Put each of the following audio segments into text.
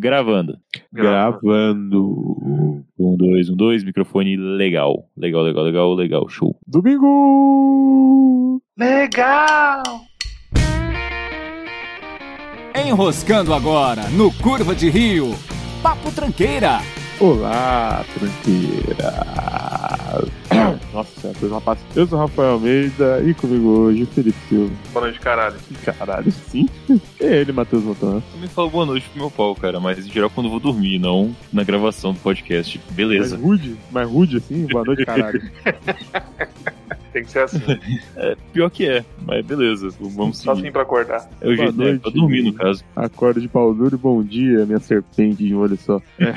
Gravando. Gravando. Um, dois, um, dois. Microfone legal. Legal, legal, legal, legal. Show. Domingo! Legal! Enroscando agora no Curva de Rio. Papo Tranqueira. Olá, tranqueira. Nossa, uma passa. Eu sou o Rafael Almeida e comigo hoje o Felipe Silva. Boa noite, caralho. Caralho, sim. E ele, Matheus Montan. Eu me falo boa noite pro meu pau, cara, mas em geral quando eu vou dormir, não na gravação do podcast. Beleza. Mais rude? Mais rude assim? Boa noite, caralho. Tem que ser assim. É, pior que é, mas beleza. Vamos Só seguir. assim pra acordar. É o jeito, é, noite. pra dormir, no caso. Acorda de pau duro e bom dia, minha serpente de um olho só.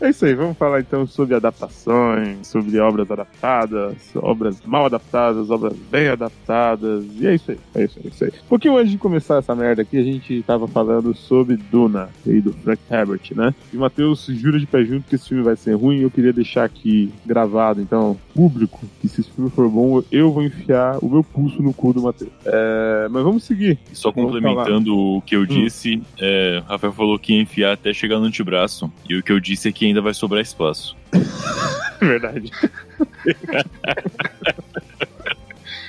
É isso aí, vamos falar então sobre adaptações, sobre obras adaptadas, obras mal adaptadas, obras bem adaptadas, e é isso aí, é isso aí, é isso aí. Um pouquinho antes de começar essa merda aqui, a gente tava falando sobre Duna, aí do Frank Herbert, né? E o Matheus jura de pé junto que esse filme vai ser ruim, e eu queria deixar aqui gravado, então, público, que se esse filme for bom, eu vou enfiar o meu pulso no cu do Matheus. É, mas vamos seguir. Só Vamos complementando o que eu Hum. disse, é, o Rafael falou que ia enfiar até chegar no antebraço. E o que eu disse é que ainda vai sobrar espaço. Verdade.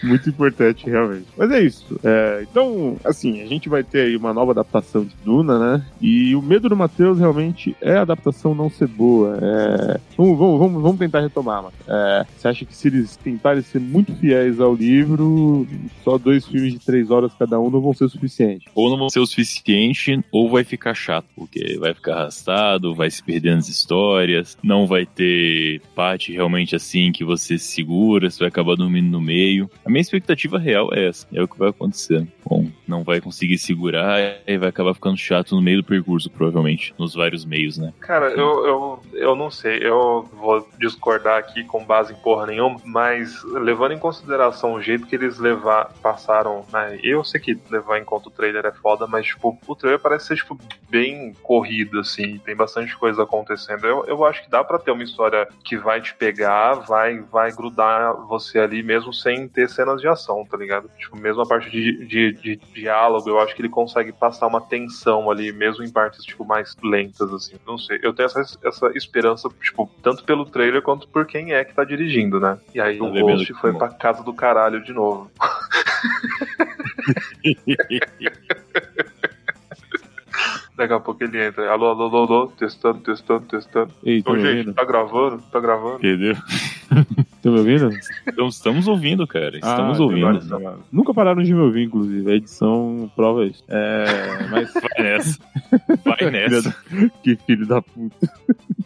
Muito importante, realmente. Mas é isso. É, então, assim, a gente vai ter aí uma nova adaptação de Duna, né? E o medo do Matheus realmente é a adaptação não ser boa. É, Vamos, vamos, vamos, vamos tentar retomar, mano. É, Você acha que se eles tentarem ser muito fiéis ao livro, só dois filmes de três horas cada um não vão ser suficientes? Ou não vão ser o suficiente, ou vai ficar chato, porque vai ficar arrastado, vai se perder nas histórias, não vai ter parte realmente assim que você se segura, você vai acabar dormindo no meio. A minha expectativa real é essa, é o que vai acontecer. Bom, não vai conseguir segurar e vai acabar ficando chato no meio do percurso, provavelmente, nos vários meios, né? Cara, eu, eu, eu não sei, eu vou discordar aqui com base em porra nenhuma, mas levando em consideração o jeito que eles levar, passaram, né? Eu sei que levar em conta o trailer é foda, mas, tipo, o trailer parece ser, tipo, bem corrido, assim, tem bastante coisa acontecendo. Eu, eu acho que dá pra ter uma história que vai te pegar, vai, vai grudar você ali mesmo sem ter cenas de ação, tá ligado? Tipo, mesmo a parte de, de, de diálogo, eu acho que ele consegue passar uma tensão ali, mesmo em partes, tipo, mais lentas, assim. Não sei. Eu tenho essa, essa esperança, tipo, tanto pelo trailer quanto por quem é que tá dirigindo, né? E aí Tá o Ghost foi pra casa do caralho de novo. Daqui a pouco ele entra. Alô, alô, alô, alô, testando, testando, testando. Ei, tá Ô, gente, ouvindo? tá gravando? Tá gravando? Entendeu? Tá me ouvindo? Então, estamos ouvindo, cara. Estamos Ah, ouvindo. Nunca pararam de me ouvir, inclusive. A edição prova isso. É, mas Vai nessa. Vai nessa. que filho da puta.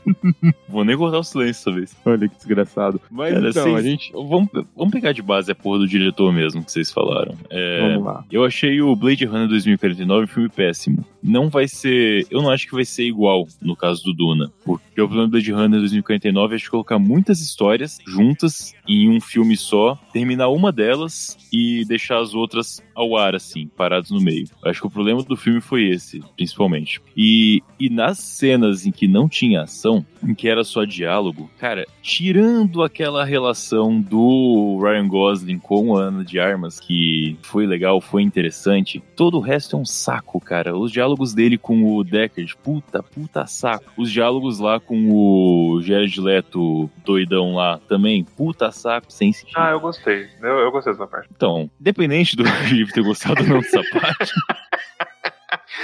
Vou nem cortar o silêncio dessa vez. Olha que desgraçado. Mas Cara, então, vocês- a gente. Vamos, vamos pegar de base a porra do diretor mesmo que vocês falaram. É, Vamos lá. Eu achei o Blade Runner 2049 um filme péssimo. Não vai ser. Eu não acho que vai ser igual no caso do Duna. Porque o problema do Blade Runner 2049 é de colocar muitas histórias juntas em um filme só, terminar uma delas e deixar as outras ao ar, assim, paradas no meio. Acho que o problema do filme foi esse, principalmente. E, e nas cenas em que não tinha ação, em que era só diálogo, cara, tirando aquela relação do Ryan Gosling com a Ana de Armas, que foi legal, foi interessante, todo o resto é um saco, cara. Os diálogos dele com o Deckard, puta, puta saco. Os diálogos lá com o Jared Leto doidão lá também, puta saco, sem sentido. Ah, eu gostei. Eu, eu gostei dessa parte. Então, independente do Felipe ter gostado ou não dessa parte,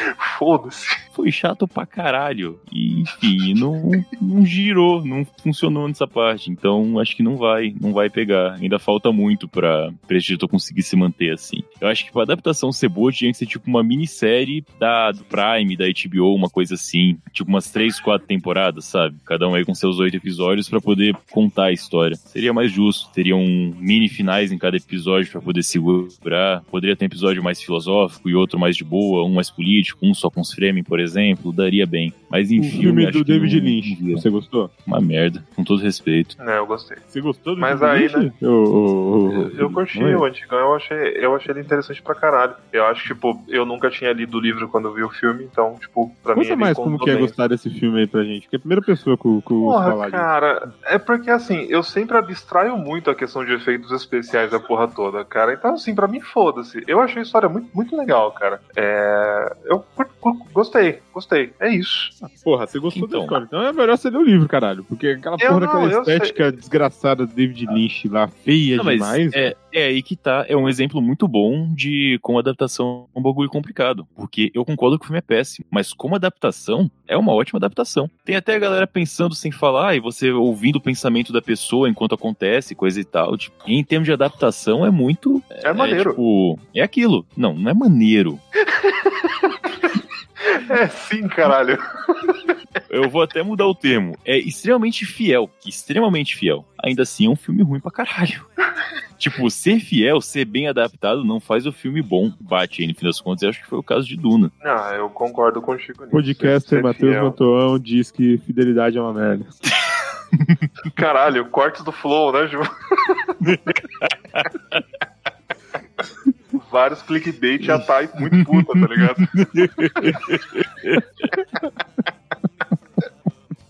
Foda-se. foi chato pra caralho. E, enfim, não, não girou, não funcionou nessa parte. Então, acho que não vai, não vai pegar. Ainda falta muito pra, pra esse diretor conseguir se manter assim. Eu acho que pra adaptação ser boa, tinha que ser tipo uma minissérie da, do Prime, da HBO, uma coisa assim. Tipo umas três, quatro temporadas, sabe? Cada um aí com seus oito episódios pra poder contar a história. Seria mais justo. Teriam mini finais em cada episódio pra poder segurar. Poderia ter um episódio mais filosófico e outro mais de boa, um mais político, um só com os Fremen, por exemplo. Daria bem. Mas em O filme, filme acho do que David não- Lynch. não. Você gostou? Uma merda, com todo respeito. É, eu gostei. Você gostou do Mas David aí, Lynch? Ô, ô, Eu, eu curti não é? o antigão, eu achei, eu achei ele interessante pra caralho. Eu acho, tipo, eu nunca tinha lido o livro quando eu vi o filme, então, tipo, pra mim Conta ele mais como que é gostar desse filme aí pra gente. Porque é a primeira pessoa que o que o Porra, falar disso. cara, é porque assim, eu sempre abstraio muito a questão de efeitos especiais da porra toda, cara. Então, assim, pra mim, foda-se. Eu achei a história muito, muito legal, cara. É... Eu curti gostei, gostei. É isso. Ah, porra, você gostou Então. da história. Então é melhor você ler o livro, caralho. Porque aquela Eu porra não, daquela estética desgraçada do David Lynch lá, feia Não, mas demais. é, é aí que tá. É um exemplo muito bom de como adaptação é um bagulho complicado. Porque eu concordo que o filme é péssimo, mas como adaptação, é uma ótima adaptação. Tem até a galera pensando sem falar e você ouvindo o pensamento da pessoa enquanto acontece, coisa e tal. Tipo, em termos de adaptação, é muito. É, maneiro. tipo, é aquilo. Não, não é maneiro. É sim, caralho. Eu vou até mudar o termo. É extremamente fiel. Extremamente fiel. Ainda assim, é um filme ruim pra caralho. tipo, ser fiel, ser bem adaptado, não faz o filme bom. Bate aí, no fim das contas, eu acho que foi o caso de Duna. Ah, eu concordo contigo nisso. Podcaster Matheus. Mantoão diz que fidelidade é uma merda. Caralho, cortes do flow, né, Ju? Vários clickbait já tá muito puta, tá ligado?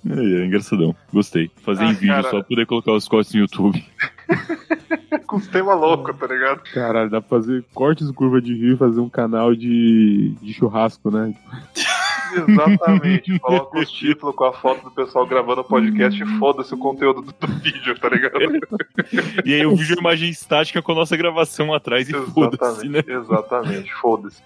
É, é engraçadão. Gostei. Fazer Ah, em vídeo cara. só pra poder colocar os cortes no YouTube. Com os temas loucos, tá ligado? Caralho, dá pra fazer cortes curva de rio e fazer um canal de, de churrasco, né? Exatamente. Coloca os títulos com a foto do pessoal gravando o podcast e foda-se o conteúdo do, do vídeo, tá ligado? E aí o vídeo é imagem estática com a nossa gravação atrás e foda-se, né? Exatamente, exatamente, foda-se.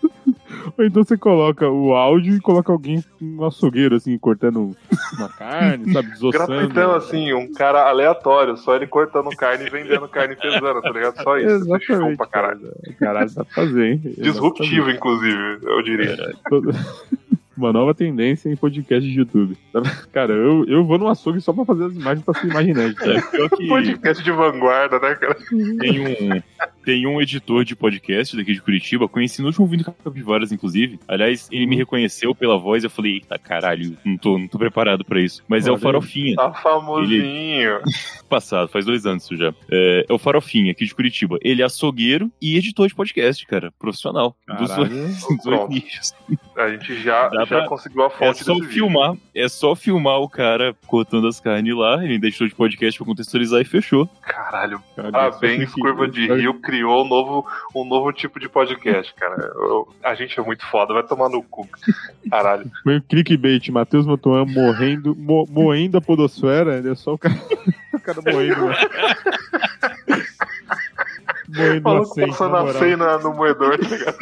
Ou então você coloca o áudio e coloca alguém no açougueiro, assim, cortando uma carne, sabe, desossando. Gratuitão, assim, um cara aleatório, só ele cortando carne e vendendo carne pesando, tá ligado? Só isso. É show Exatamente. pra caralho. cara. Caralho, dá pra fazer, hein? Disruptivo, inclusive, eu diria. Exatamente. Uma nova tendência em podcast de YouTube. Cara, eu, eu vou no açougue só pra fazer as imagens pra ser imaginante. É, pior que Podcast de vanguarda, né, cara? tem um, tem um editor de podcast daqui de Curitiba, conheci no último vídeo do Capivaras, inclusive. Aliás, ele me reconheceu pela voz, eu falei, eita caralho, não tô, não tô preparado pra isso. Mas é Olha o aí. Farofinha. Tá famosinho. passado, faz dois anos isso já. É, é o Farofinha, aqui de Curitiba. Ele é açougueiro e editor de podcast, cara. Profissional. Dos Caralho. dois, dos nichos. A gente já, Dá já pra- conseguiu a É fonte só desse vídeo. filmar, é só filmar o cara cortando as carnes lá, ele deixou de podcast pra contextualizar e fechou. Caralho, Cara, parabéns, Curva de Rio criou um novo, um novo tipo de podcast, cara. Eu- a gente é muito foda, vai tomar no cu. Caralho. Foi um clickbait, Matheus Mantuan morrendo, mo- moendo a podosfera, ele é só o cara, o cara moendo. né? moendo Falou que passando a cena no moedor, tá ligado?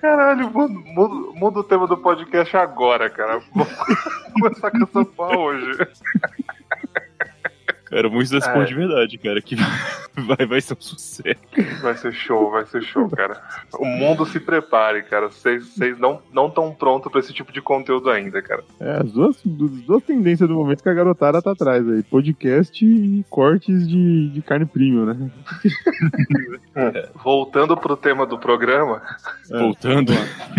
Caralho, muda, muda- o tema do podcast agora, cara. Vou começar com essa pau hoje. Cara, muitos desse É. de verdade, cara, que vai, vai ser um sucesso. Vai ser show, vai ser show, cara. O mundo se prepare, cara. Vocês não não estão prontos pra esse tipo de conteúdo ainda, cara. É, as duas, as duas tendências do momento que a garotada tá atrás aí. Podcast e cortes de, de carne premium, né? Voltando pro tema do programa, É, Voltando.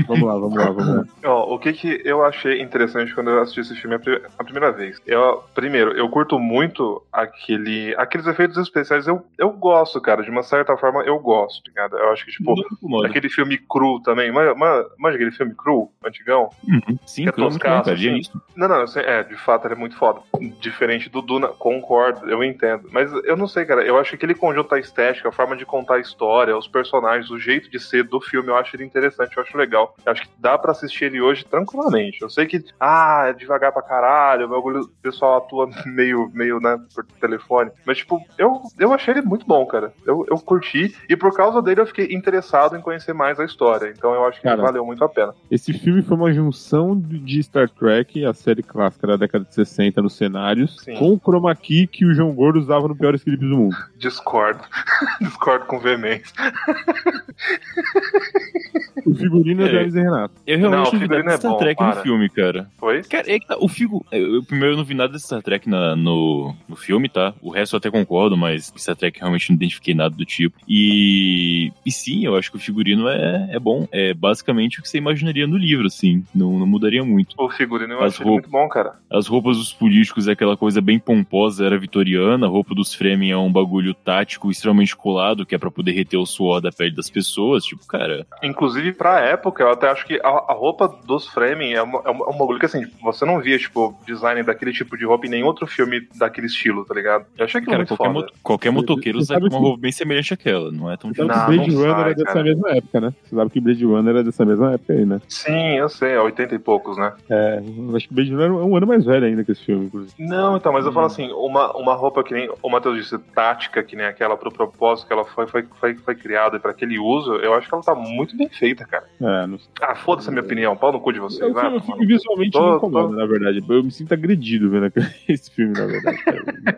Vamos lá, vamos lá, vamos lá. ó, o que que eu achei interessante quando eu assisti esse filme a, pri- a primeira vez? Eu, primeiro, eu curto muito aquele, aqueles efeitos especiais. Eu, eu gosto, cara. De uma certa forma, eu gosto, ligado? Eu acho que, tipo, aquele filme cru também. Manja, manja aquele filme cru, antigão? Uhum. Sim, que é toscaço, cara. assim. É isso. Não, não, eu sei- é, de fato ele é muito foda. Diferente do Duna, concordo, eu entendo. Mas eu não sei, cara, eu acho que aquele conjunto da estética, a forma de contar a história, os personagens, o jeito de ser do filme, eu acho ele interessante, eu acho legal. Eu acho que dá pra assistir ele hoje tranquilamente. Eu sei que, ah, é devagar pra caralho, o bagulho- o pessoal atua meio, meio, né, por telefone. Mas, tipo, eu, eu achei ele muito bom, cara. Eu, eu curti, e por causa dele eu fiquei interessado em conhecer mais a história. Então eu acho que Cara, valeu muito a pena. Esse filme foi uma junção de Star Trek, a série clássica da década de 60 nos cenários, Sim. com o chroma key que o João Gordo usava no Piores Clipes do Mundo. Discordo. Discordo com veemência. O figurino é, É. do Hermes e Renato. Eu realmente Não, vi figurino nada é Star bom, Trek para. no filme, cara. Foi? Cara, é que tá, o figo. Eu, primeiro, eu não vi nada de Star Trek na- no, no filme, tá? O resto eu até concordo, mas Star Trek realmente não identifiquei nada do tipo. E, e sim, eu acho que o figurino é, é bom. É basicamente o que você imaginaria no livro, assim. Não, não mudaria muito. O figurino eu ele muito bom, cara. As roupas dos políticos é aquela coisa bem pomposa, era vitoriana. A roupa dos Fremen é um bagulho tático extremamente colado, que é pra poder reter o suor da pele das pessoas. Tipo, cara. Inclusive Inclusive, pra época, eu até acho que a, a roupa dos Fremen é, uma, é, um bagulho que, assim, você não via, tipo, design daquele tipo de roupa em nenhum outro filme daquele estilo, tá ligado? Eu achei que Cara, muito qualquer, foda. mo- qualquer motoqueiro usa sabe uma roupa bem semelhante àquela, não é tão Você sabe Não, Blade não Runner sai, é dessa cara. mesma época, né? Você sabe que Blade Runner é dessa mesma época aí, né? Sim, eu sei, é 80 e poucos, né? É, eu acho que Blade Runner é um ano mais velho ainda que esse filme, inclusive. Não, então, mas eu Hum. falo assim, uma, uma roupa que nem o Matheus disse, tática, que nem aquela pro propósito que ela foi, foi, foi, foi criada para aquele uso, eu acho que ela tá muito bem feita, cara. É, não sei. Ah, foda-se a minha opinião, pau no cu de vocês, vai. filme visualmente Tô- me incomoda, na verdade. Eu me sinto agredido vendo esse filme, na verdade.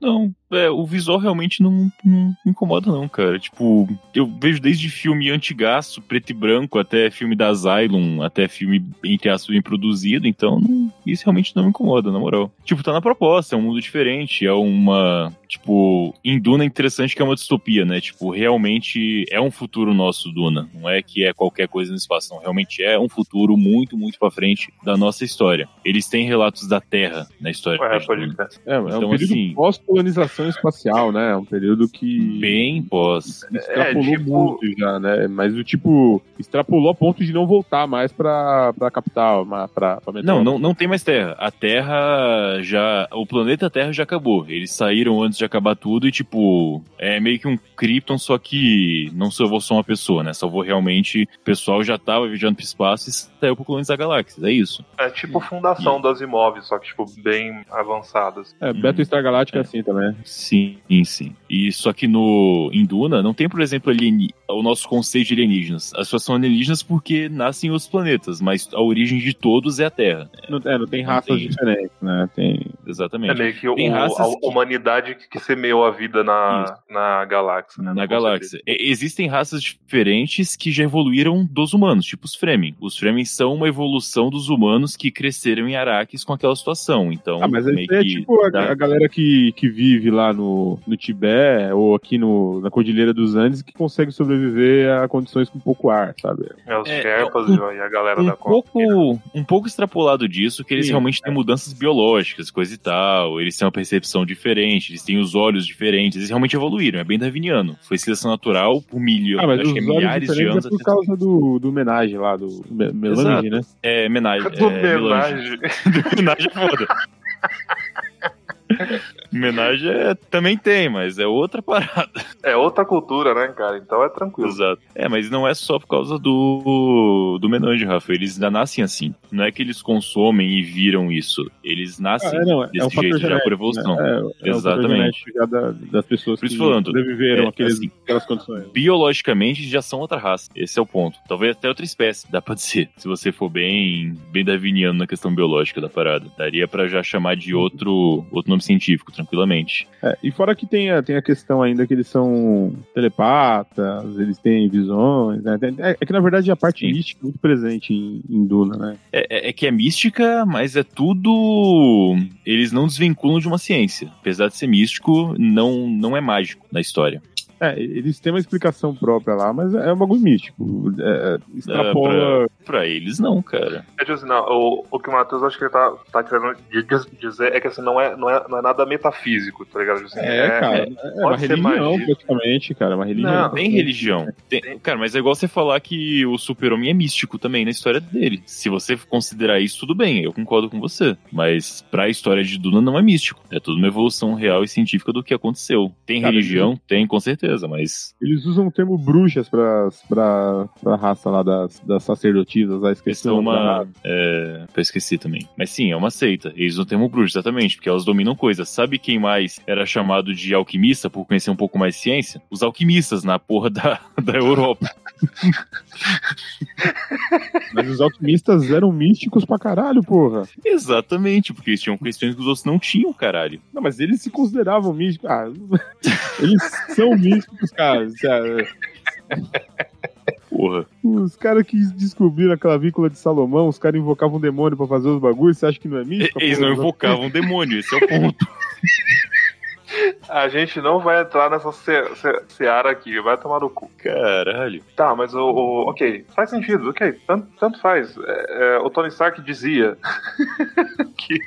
Não, é, o visual realmente não, não me incomoda, não, cara. Tipo, eu vejo desde filme antigaço, preto e branco, até filme da Asylum, até filme, entre aspas, bem produzido, então não- isso realmente não me incomoda, na moral. Tipo, tá na proposta, é um mundo diferente, é uma. Tipo, em Duna é interessante que é uma distopia, né? Tipo, realmente é um futuro nosso, Duna. Não é que é qualquer coisa no espaço, não. Realmente é um futuro muito, muito pra frente da nossa história. Eles têm relatos da Terra na história. É, de pode Duna. crer. É, é um Então, período assim- pós-colonização espacial, né? É um período que Bem pós. extrapolou É, tipo- muito já, né? Mas o tipo, extrapolou a ponto de não voltar mais pra, pra capital, pra, pra Não, metrópole. não, não tem mais Terra. A Terra já. O planeta Terra já acabou. Eles saíram antes de acabar tudo e, tipo, é meio que um Krypton, só que não salvou só uma pessoa, né? Salvou realmente. O pessoal já tava viajando pro espaço e saiu pra colonizar galáxias. É isso. É tipo fundação das imóveis, só que, tipo, bem avançadas. É, Battlestar Galactica é É. assim também. Sim, sim. E só que no em Duna não tem, por exemplo, alieni... o nosso conceito de alienígenas. As pessoas são alienígenas porque nascem em outros planetas, mas a origem de todos é a Terra. Não, é, não tem Não raças tem. diferentes, né? Tem. É Exatamente. meio que o, Tem raças a que- humanidade que, que semeou a vida na, na galáxia, né? na galáxia. E- Existem raças diferentes que já evoluíram dos humanos, tipo os Fremen. Os Fremen são uma evolução dos humanos que cresceram em Arrakis com aquela situação. Então, Ah, mas meio é que tipo a, dá- a galera que, que vive lá no, no Tibete ou aqui no, na Cordilheira dos Andes que consegue sobreviver a condições com pouco ar, sabe? É, os É, Sherpas um- e a galera um da pouco, um pouco extrapolado disso, que eles Sim, realmente têm mudanças biológicas, coisa e tal. Eles têm uma percepção diferente, eles têm os olhos diferentes, eles realmente evoluíram. É bem darwiniano. Foi seleção natural por milhões, Ah, mas acho os que é olhos milhares de diferentes anos. é por até- causa do, do homenagem lá, do me- Melange, né? É, menagem. Do é, melange. homenagem. Homenagem é foda. Homenagem é, também tem, mas é outra parada. É outra cultura, né, cara? Então é tranquilo. Exato. É, mas não é só por causa do, do Menage, Rafa. Eles ainda nascem assim. Não é que eles consomem e viram isso. Eles nascem Ah, é, não, é desse um fator jeito já genético, por evolução. né? É, é um Exatamente. já da- das pessoas Por isso que falando, sobreviveram é, aqueles, assim, aquelas condições. Biologicamente já são outra raça. Esse é o ponto. Talvez até outra espécie, dá pra dizer. Se você for bem, bem darwiniano na questão biológica da parada. Daria pra já chamar de outro, outro nome científico, tranquilamente. É, e fora que tem a, tem a questão ainda que eles são telepatas, eles têm visões, né? É, é que na verdade a parte Sim. mística é muito presente em, em Duna, né? É, é- é que é mística, mas é tudo. Eles não desvinculam de uma ciência. Apesar de ser místico, não, não é mágico na história. É, eles têm uma explicação própria lá, mas é um bagulho místico. É, é, extrapola. Pra eles, não, cara. É tipo assim, não, o, o que o Matheus acho que ele tá, tá querendo diz- dizer é que assim, não é, não é, não é nada metafísico, tá ligado? Tipo Assim, É, cara. É, uma pode ser religião, magia. praticamente, cara. Uma religião. Não, Tem religião. Tem- cara, mas é igual você falar que o super-homem é místico também na história dele. Se você considerar isso, tudo bem, eu concordo com você. Mas pra história de Duna não é místico. É tudo uma evolução real e científica do que aconteceu. Tem Cara, religião? Tem, com certeza, mas. Eles usam o termo bruxas pra, pra, pra raça lá das, das sacerdotisas, a Eles esqueci da uma. É, eu esqueci também. Mas sim, é uma seita. Eles usam o termo bruxo, exatamente, porque elas dominam coisas. Sabe quem mais era chamado de alquimista por conhecer um pouco mais de ciência? Os alquimistas na porra da, da Europa. Mas os alquimistas eram místicos pra caralho, porra. Exatamente, porque eles tinham questões que os outros não tinham, caralho. Não, mas eles se consideravam místicos. Ah, eles são místicos, cara. Porra. Os caras que descobriram a clavícula de Salomão, os caras invocavam um demônio pra fazer os bagulhos, você acha que não é místico? Eles Porra, não invocavam um demônio, esse é o ponto. A gente não vai entrar nessa se, se, seara aqui, vai tomar no cu. Caralho. Tá, mas o. o- ok, faz sentido, ok, tanto, tanto faz. É, é, o Tony Stark dizia que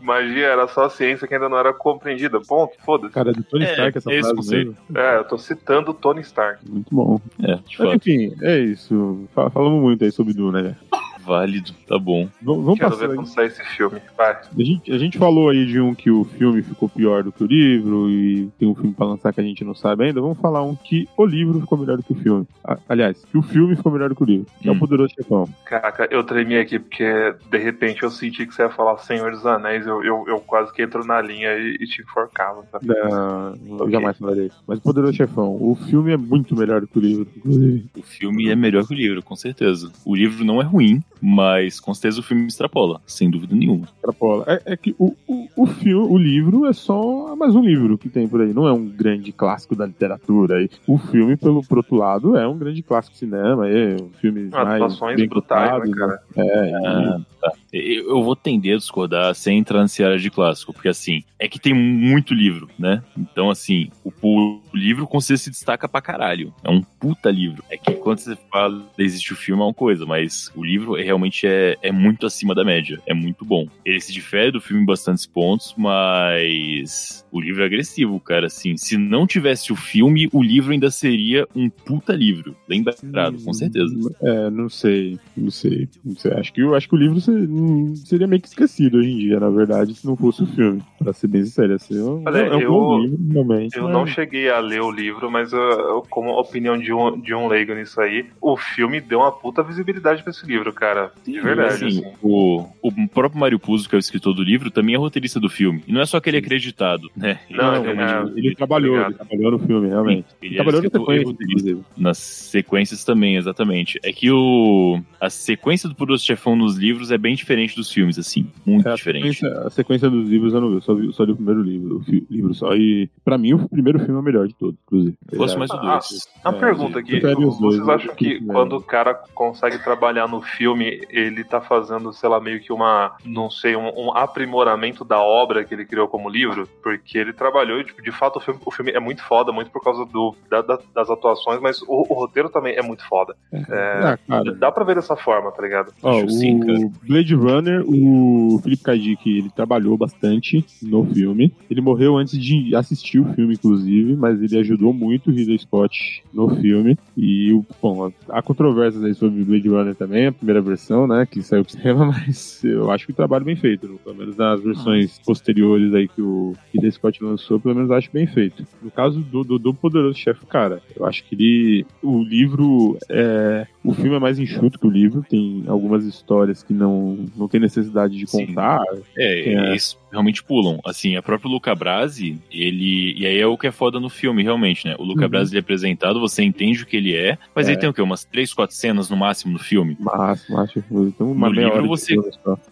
Magia era só ciência que ainda não era compreendida. Ponto, foda-se. Cara, é do Tony É, Stark essa é frase mesmo. É, eu tô citando o Tony Stark. Muito bom. É, de Mas, enfim, é isso. Fa- Falamos muito aí sobre Duna, né? Válido, tá bom. V- Vamos Quero passar ver aí. quando sair esse filme. Vai. A gente, a gente falou aí de um que o filme ficou pior do que o livro e tem um filme pra lançar que a gente não sabe ainda. Vamos falar um que o livro ficou melhor do que o filme. Aliás, que o filme ficou melhor do que o livro. Que é Hum. o Poderoso Chefão. Caraca, eu tremi aqui porque de repente eu senti que você ia falar Senhor dos Anéis. Eu, eu, eu quase que entro na linha e, e te enforcava. Tá? Não, eu jamais falarei isso. Mas o Poderoso Chefão, o filme é muito melhor do que o livro, inclusive. O filme é melhor que o livro, com certeza. O livro não é ruim, mas com certeza o filme extrapola, sem dúvida nenhuma. Extrapola. É, é que o, o, o, filme, o livro é só mais um livro que tem por aí. Não é um grande clássico da literatura. E o filme, pelo por outro lado, é um grande clássico de cinema. É um filme mais Atuações bem brutais, né, cotados, cara? É, Ah, tá. Eu, vou tender a discordar sem entrar nessa área de clássico, porque assim, é que tem muito livro, né? Então, assim, o, o livro com certeza se destaca pra caralho. É um puta livro. É que quando você fala existe o filme é uma coisa, mas o livro é, realmente é, é muito acima da média. É muito bom. Ele se difere do filme em bastantes pontos, mas o livro é agressivo, cara. Assim, se não tivesse o filme, o livro ainda seria um puta livro. Lembrado, com certeza. É, não sei, não sei, não sei. Acho que, eu acho que o livro hum, seria meio que esquecido hoje em dia, na verdade, se não fosse o filme. Pra ser bem sincero, assim, é um, Olha, é um eu- bom livro, realmente. Eu mas- não cheguei a ler o livro, mas uh, eu- como opinião de um, de um leigo nisso aí, o filme deu uma puta visibilidade pra esse livro, cara. De verdade, Assim, assim. o, o próprio Mário Puzo, que é o escritor do livro, também é roteirista do filme. E não é só que ele é acreditado, né? Não, Ele ele realmente- Ele trabalhou, ele trabalhou no filme, realmente. ele Ele é trabalhou escritor e sequência. Nas sequências também, exatamente. É que o a sequência do Poderoso Chefão nos livros é bem diferente dos filmes, assim. Muito É, a, diferente. sequência, a sequência dos livros eu não vi, eu só, vi, só li o primeiro livro, o fi- livro só. E pra mim o primeiro filme é o melhor de todos, inclusive. Eu gosto É, mais do Ah, dois. Uma É, pergunta aqui. dois, Vocês eu acham que quando o cara consegue trabalhar no filme, ele tá fazendo, sei lá, meio que uma, não sei, um, um aprimoramento da obra que ele criou como livro? Porque ele trabalhou e, tipo, de fato, o filme, o filme é muito foda, muito por causa do, da- da- das atuações, mas o, o roteiro também é muito foda. É, Ah, cara, Dá pra ver dessa forma, tá ligado? Ó, Acho sim, o Blade Runner, o Philip K. Dick, ele trabalhou bastante no filme. Ele morreu antes de assistir o filme, inclusive, mas ele ajudou muito o Ridley Scott no filme. E, o- bom, há controvérsias aí sobre o Blade Runner também, a primeira versão, né, que saiu pro cinema, mas eu acho que o trabalho é bem feito, pelo menos nas versões posteriores aí que o Ridley Scott lançou, pelo menos acho bem feito. No caso do, do, do Poderoso Chefe, cara, eu acho que ele, o livro é, o filme é mais enxuto que o livro, tem algumas histórias que não, não tem necessidade de Sim. contar. É, É. eles realmente pulam. Assim, a própria Luca Brasi, ele. E aí é o que é foda no filme, realmente, né? O Luca Uhum. Brasi ele é apresentado, você entende o que ele é, mas É. ele tem o quê? Umas três, quatro cenas no máximo no filme? Máximo, acho então uma No livro você-.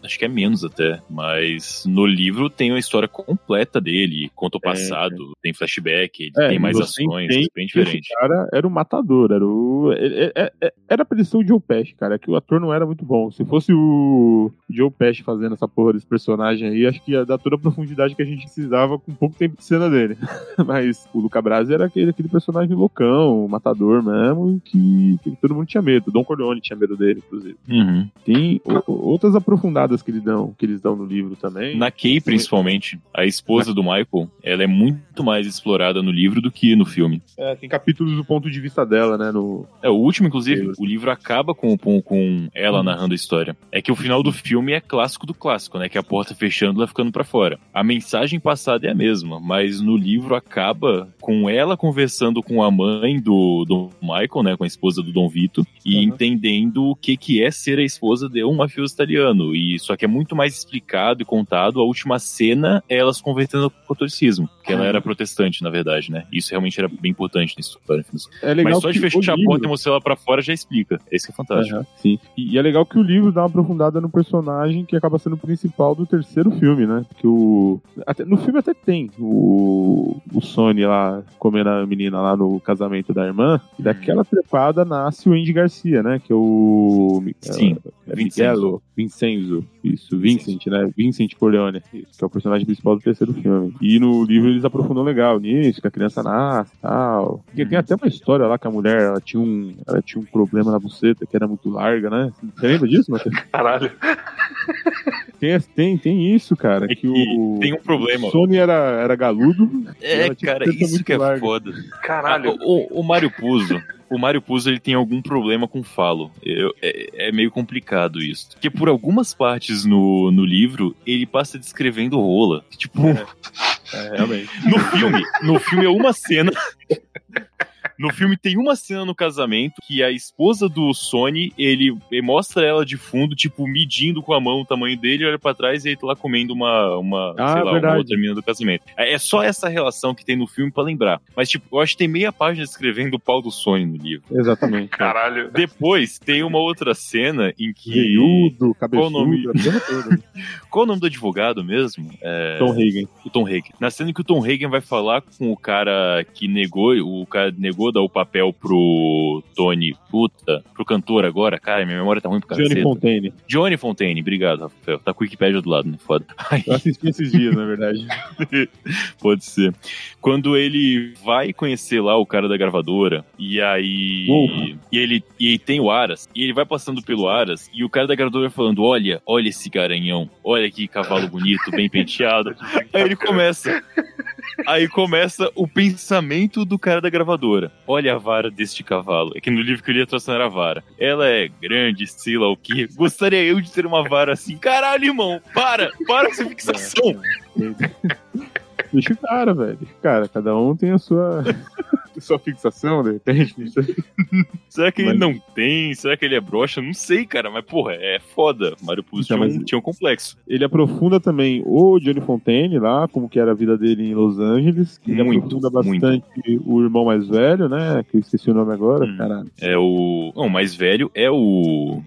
Acho que é menos até. Mas no livro tem a história completa dele, conta o É, passado, tem flashback, ele É, tem mais ações, entende bem que esse diferente. cara era o matador, era o. é- é- é- Era pra ele ser o Joe Pesci, cara. É que o ator não era muito bom. Se fosse o Joe Pesci fazendo essa porra desse personagem aí, acho que ia dar toda a profundidade que a gente precisava com pouco tempo de cena dele. Mas o Luca Brasi era aquele, aquele personagem loucão, matador mesmo, que, que todo mundo tinha medo. Dom Corleone tinha medo dele, inclusive. Uhum. Tem outras aprofundadas que, ele dão, que eles dão no livro também. Na Kay, principalmente, a esposa do Michael, ela é muito mais explorada no livro do que no filme. É, tem capítulos do ponto de vista dela, né? No... É, o último, inclusive, o livro acaba com, com, com ela narrando a história. É que o final do filme é clássico do clássico, né? Que é a porta fechando ela ficando pra fora. A mensagem passada é a mesma, mas no livro acaba com ela conversando com a mãe do, do Michael, né? Com a esposa do Dom Vito, e Uhum. entendendo o que, que é ser a esposa de um mafioso italiano. E só que é muito mais explicado e contado. A última cena é elas convertendo ao catolicismo, que ela era protestante, na verdade, né? Isso realmente era bem importante na história. É legal Mas só de fechar a livro- porta e mostrar ela pra fora já explica. Esse que é fantástico. Aham, sim. E, e é legal que o livro dá uma aprofundada no personagem que acaba sendo o principal do terceiro filme, né? Que o. até- no filme até tem o, o Sony lá comendo a menina lá no casamento da irmã. E daquela trepada nasce o Andy Garcia, né? Que é o. Sim, é, Vincenzo. Miguelo, Vincenzo. Isso, Vincent, né? Vincent Corleone. Isso, que é o personagem principal do terceiro filme. E no livro eles aprofundam legal nisso, que a criança nasce e tal. Porque tem até uma história lá que a mulher ela tinha, um, ela tinha um problema na buceta que era muito larga, né? Você lembra disso, Matheus? Caralho. Tem, tem, tem isso, cara. É que o, tem um problema. O Sony era, era galudo. É, cara, isso que é larga. foda. Caralho. Ah, o, o Mário Puzo. O Mário Puzo ele tem algum problema com falo. Eu- é, é meio complicado isso. Porque por algumas partes no, no livro, ele passa descrevendo rola. Tipo, É, realmente. no filme, no filme é uma cena. No filme tem uma cena no casamento que a esposa do Sony, ele, ele mostra ela de fundo, tipo, medindo com a mão o tamanho dele, olha pra trás e ele tá lá comendo uma, uma Ah, sei lá, verdade. uma outra menina do casamento. É é só essa relação que tem no filme pra lembrar. Mas, tipo, eu acho que tem meia página descrevendo o pau do Sony no livro. Exatamente. Caralho. Depois tem uma outra cena em que. Veiudo, Qual o nome? cabeçudo, toda. Qual o nome do advogado mesmo? É... Tom Hagen. o Tom Hagen. Na cena em que o Tom Hagen vai falar com o cara que negou, o cara negou o papel pro Tony, puta, pro cantor agora, cara, minha memória tá ruim pro cacete. Johnny Fontaine. Johnny Fontaine, obrigado, Rafael. Tá com o Wikipedia do lado, né? Foda. Aí, Eu assisti esses dias, na verdade. pode ser. Quando ele vai conhecer lá o cara da gravadora, e aí. E ele, e tem o Aras, e ele vai passando pelo Aras, e o cara da gravadora vai falando: Olha, olha esse garanhão, olha que cavalo bonito, bem penteado. Aí ele começa. Aí começa o pensamento do cara da gravadora. Olha a vara deste cavalo. É que no livro que eu li a tradução era vara. Ela é grande, sei lá o quê. Gostaria eu de ter uma vara assim. Caralho, irmão, para! Para essa fixação! Deixa o cara, velho. Cara. Cada um tem a sua, sua fixação, de repente. Será que ele Mas- não tem? Será que ele é broxa? Não sei, cara. Mas, porra, é foda. Mario Puzo Então, tinha, um, tinha um complexo. Ele aprofunda também o Johnny Fontaine lá, como que era a vida dele em Los Angeles. Ele Muito, aprofunda bastante o irmão mais velho, né? Que eu esqueci o nome agora, Hum. caralho. É o. Não, o mais velho é o.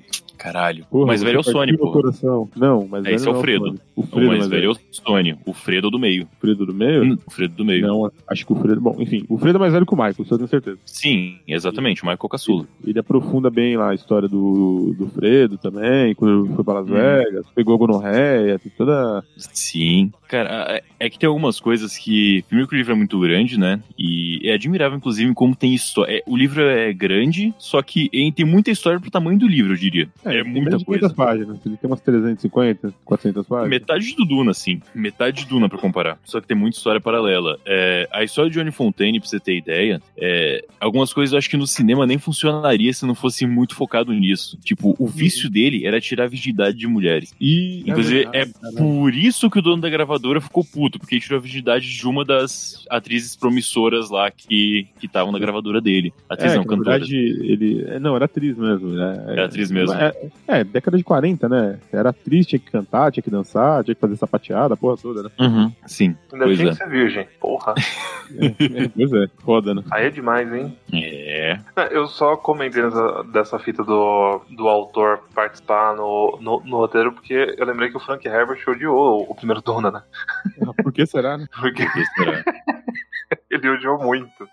Caralho. o mais velho é o Sony, pô. coração. Não, mas É, esse é o Fredo. Sony. O O Fredo mais velho é o Sony. O Fredo é o do meio. O Fredo do meio? Hum, O Fredo do meio. Não, acho que o Fredo. Bom, enfim, o Fredo é mais velho que o Michael, isso eu tenho certeza. Sim, exatamente. O Michael Caçula. Ele aprofunda bem lá a história do, do Fredo também, quando ele foi para Las Hum. Vegas, pegou a gonorreia, tem toda. Sim. Cara, é é que tem algumas coisas que. Primeiro que o livro é muito grande, né? E é admirável, inclusive, como tem história. o livro é grande, só que tem muita história pro tamanho do livro, eu diria. É, tem muita coisa. 500 páginas. Ele tem umas 350, 400 páginas. Metade do Duna, assim. Metade de Duna pra comparar. Só que tem muita história paralela. É, a história de Johnny Fontaine, pra você ter ideia, é, algumas coisas eu acho que no cinema nem funcionaria se não fosse muito focado nisso. Tipo, o vício dele era tirar a virgindade de mulheres. E. Inclusive, é verdade, caralho. por isso que o dono da gravadora ficou puto, porque ele tirou a virgindade de uma das atrizes promissoras lá que que estavam na gravadora dele. Atriz É, não, que, na cantora. verdade, ele. é, Não, era atriz mesmo. Né? É atriz mesmo. É, é, década de 40, né? Era atriz, tinha que cantar, tinha que dançar, tinha que fazer sapateada, a porra toda, né? Uhum, sim, Ainda pois tinha é. que ser virgem. Porra. É, pois é, foda, né? Aí é demais, hein? É. Eu só comentei nessa- dessa fita do, do autor participar no, no, no roteiro porque eu lembrei que o Frank Herbert odiou o, primeiro Duna, né? Por que será, né? Porque Por que será? ele odiou muito.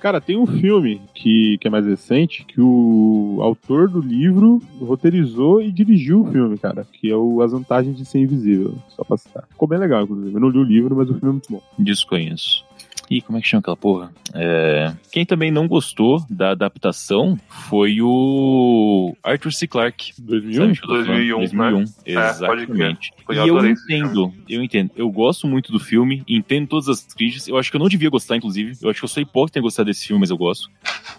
Cara, tem um filme que, que é mais recente que o autor do livro roteirizou e dirigiu o filme, cara. Que é o As Vantagens de Ser Invisível. Só pra citar. Ficou bem legal, inclusive. Eu não li o livro, mas o filme é muito bom. Desconheço. Ih, como é que chama aquela porra? É, Quem também não gostou da adaptação foi o Arthur C. Clarke. 2001? Sabe o que eu tô falando? 2001, 2001. né? É. Exatamente. Pô, E eu entendo, eu entendo. Eu gosto muito do filme, entendo todas as críticas. Eu acho que eu não devia gostar, inclusive. Eu acho que eu sou hipócrita em gostar desse filme, mas eu gosto.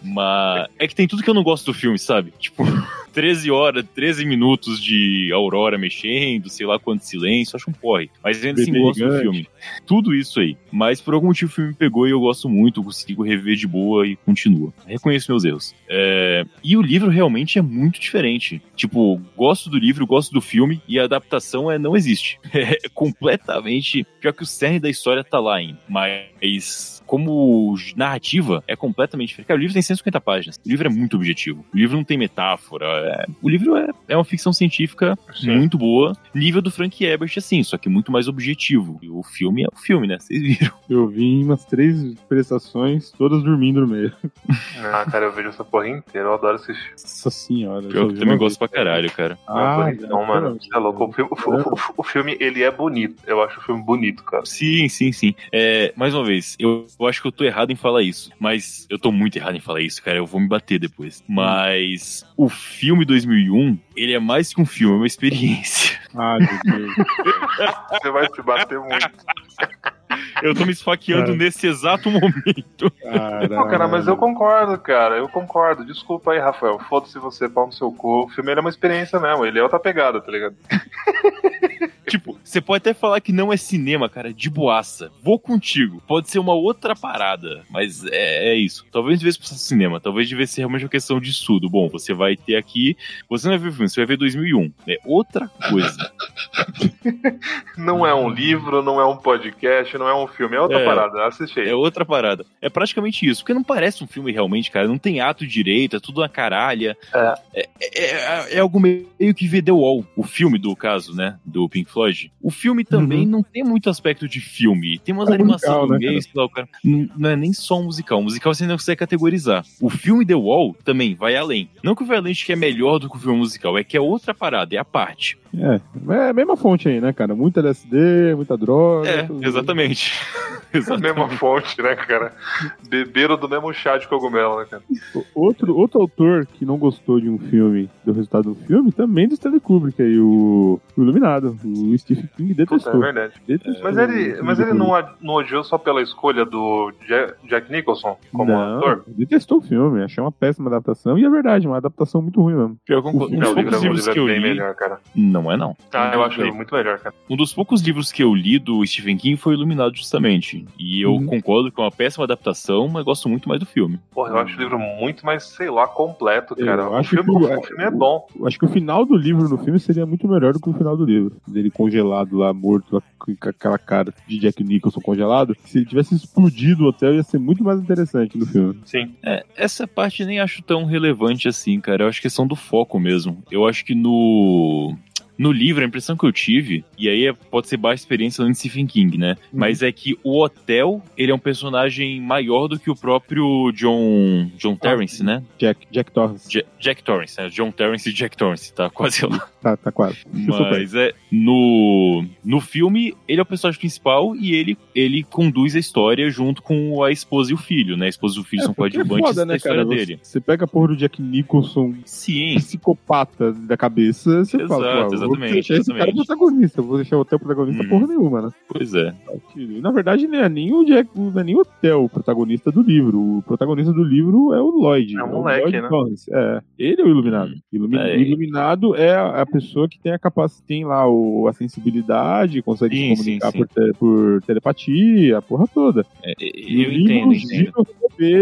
Mas é que tem tudo que eu não gosto do filme, sabe? Tipo, 13 horas, 13 minutos de Aurora mexendo, sei lá quanto silêncio, eu acho um porre. Mas eu ainda assim gosto do filme. Tudo isso aí. Mas por algum motivo o filme me pegou e eu gosto muito, eu consigo rever de boa e continua. Reconheço meus erros. É, E o livro realmente é muito diferente. Tipo, gosto do livro, gosto do filme e a adaptação é não existe. É completamente. Pior que o cerne da história tá lá ainda. Mas como narrativa é completamente diferente. Cara, o livro tem 150 páginas. O livro é muito objetivo. O livro não tem metáfora. é- O livro é, é uma ficção científica Sim. muito boa. Nível do Frank Herbert, assim, só que muito mais objetivo. E o filme é o filme, né? Vocês viram. Eu vi em umas três prestações, todas dormindo no meio. Ah, cara, eu vejo essa porra inteira. Eu adoro filme. Nossa senhora. Pior que eu também gosto pra caralho, cara. Ah, é bonitão, mano. Você é louco. O filme, o, o- o filme, ele é bonito. Eu acho o filme bonito, cara. Sim, sim, sim. É, mais uma vez, eu, eu acho que eu tô errado em falar isso. Mas eu tô muito errado em falar isso, cara. Eu vou me bater depois. Mas o filme 2001, ele é mais que um filme, é uma experiência. Ah, meu Deus. Você vai se bater muito. Eu tô me esfaqueando É. nesse exato momento. Não, cara, mas eu concordo, cara. Eu concordo. Desculpa aí, Rafael. Foda-se você, pau no seu cu. O filme ele é uma experiência mesmo. Ele é outra pegada, tá ligado? Tipo, você pode até falar que não é cinema, cara, de boaça. Vou contigo. Pode ser uma outra parada, mas é, é isso. Talvez devesse passar cinema, talvez devesse ser realmente uma questão de estudo. Bom, você vai ter aqui. Você não vai ver o filme, você vai ver 2001. É outra coisa. Não é um livro, não é um podcast, não é um filme. É outra É. parada. Assiste aí. É outra parada. É praticamente isso, porque não parece um filme realmente, cara. Não tem ato direito, é tudo uma caralha. É. É, é- é algo meio que vê The Wall, o filme do caso, né? Do Pink Floyd. O filme também não tem muito aspecto de filme. Tem umas É animações né, meio, sei lá, o cara. Não, não é nem só um musical. O musical você não consegue categorizar. O filme The Wall também vai além. Não que o Violente que é melhor do que o filme musical, é que é outra parada, é a parte. É, é a mesma fonte aí, né, cara? Muita LSD, muita droga. É, tudo. exatamente. É a exatamente. mesma fonte, né, cara? Beberam do mesmo chá de cogumelo, né, cara? Outro, outro autor que não gostou de um filme, do resultado do filme, também do Stanley Kubrick aí, o, o Iluminado. O Stephen King Puta, é detestou. verdade. detestou Mas ele, mas ele não, a- não odiou só pela escolha do Ja- Jack Nicholson como não, ator? detestou o filme, achei uma péssima adaptação, e é verdade, uma adaptação muito ruim mesmo. Pior concordo. O Não, o livro, poucos o livro que é eu li. melhor, cara. Não é, não. Ah, eu acho Não. ele muito melhor, cara. Um dos poucos livros que eu li do Stephen King foi Iluminado, justamente. E eu Uhum. concordo que é uma péssima adaptação, mas gosto muito mais do filme. Porra, eu acho o livro muito mais, sei lá, completo, Eu cara. O acho filme, que o- o filme é bom. Eu acho que o final do livro no filme seria muito melhor do que o final do livro. Dele congelado lá, morto, lá, com aquela cara de Jack Nicholson congelado. Se ele tivesse explodido o hotel, ia ser muito mais interessante no filme. Sim. É, essa parte nem acho tão relevante assim, cara. Eu acho que é questão do foco mesmo. Eu acho que no. No livro, a impressão que eu tive, e aí é- pode ser baixa experiência no Stephen King, né? Mas é que o hotel, ele é um personagem maior do que o próprio John. John Terrence, né? Jack, Jack Torrance. Ja- Jack Torrance, né? John Terrence e Jack Torrance, tá quase lá. Tá, tá quase. Mas é. No, no filme, ele é o personagem principal e ele, ele conduz a história junto com a esposa e o filho, né? A esposa e o filho são porque é coadjuvantes foda, da história Você- dele. Você pega a porra do Jack Nicholson, Sim, psicopata da cabeça, você Exato, fala, exatamente, deixar esse cara exatamente. protagonista, eu vou deixar o hotel protagonista Uhum. porra nenhuma, né? pois é. E, na verdade, não é nem o Jack, não é nem o hotel o protagonista do livro. O protagonista do livro é o Lloyd. É um moleque, Lloyd né? Torrance. É, ele é o iluminado. Hum. Ilumi- É. Iluminado é a pessoa que tem a capacidade, tem lá o, a sensibilidade, consegue Sim, se comunicar sim, sim. Por, te- por telepatia, a porra toda. É, é, E eu o livro entendo, entendo.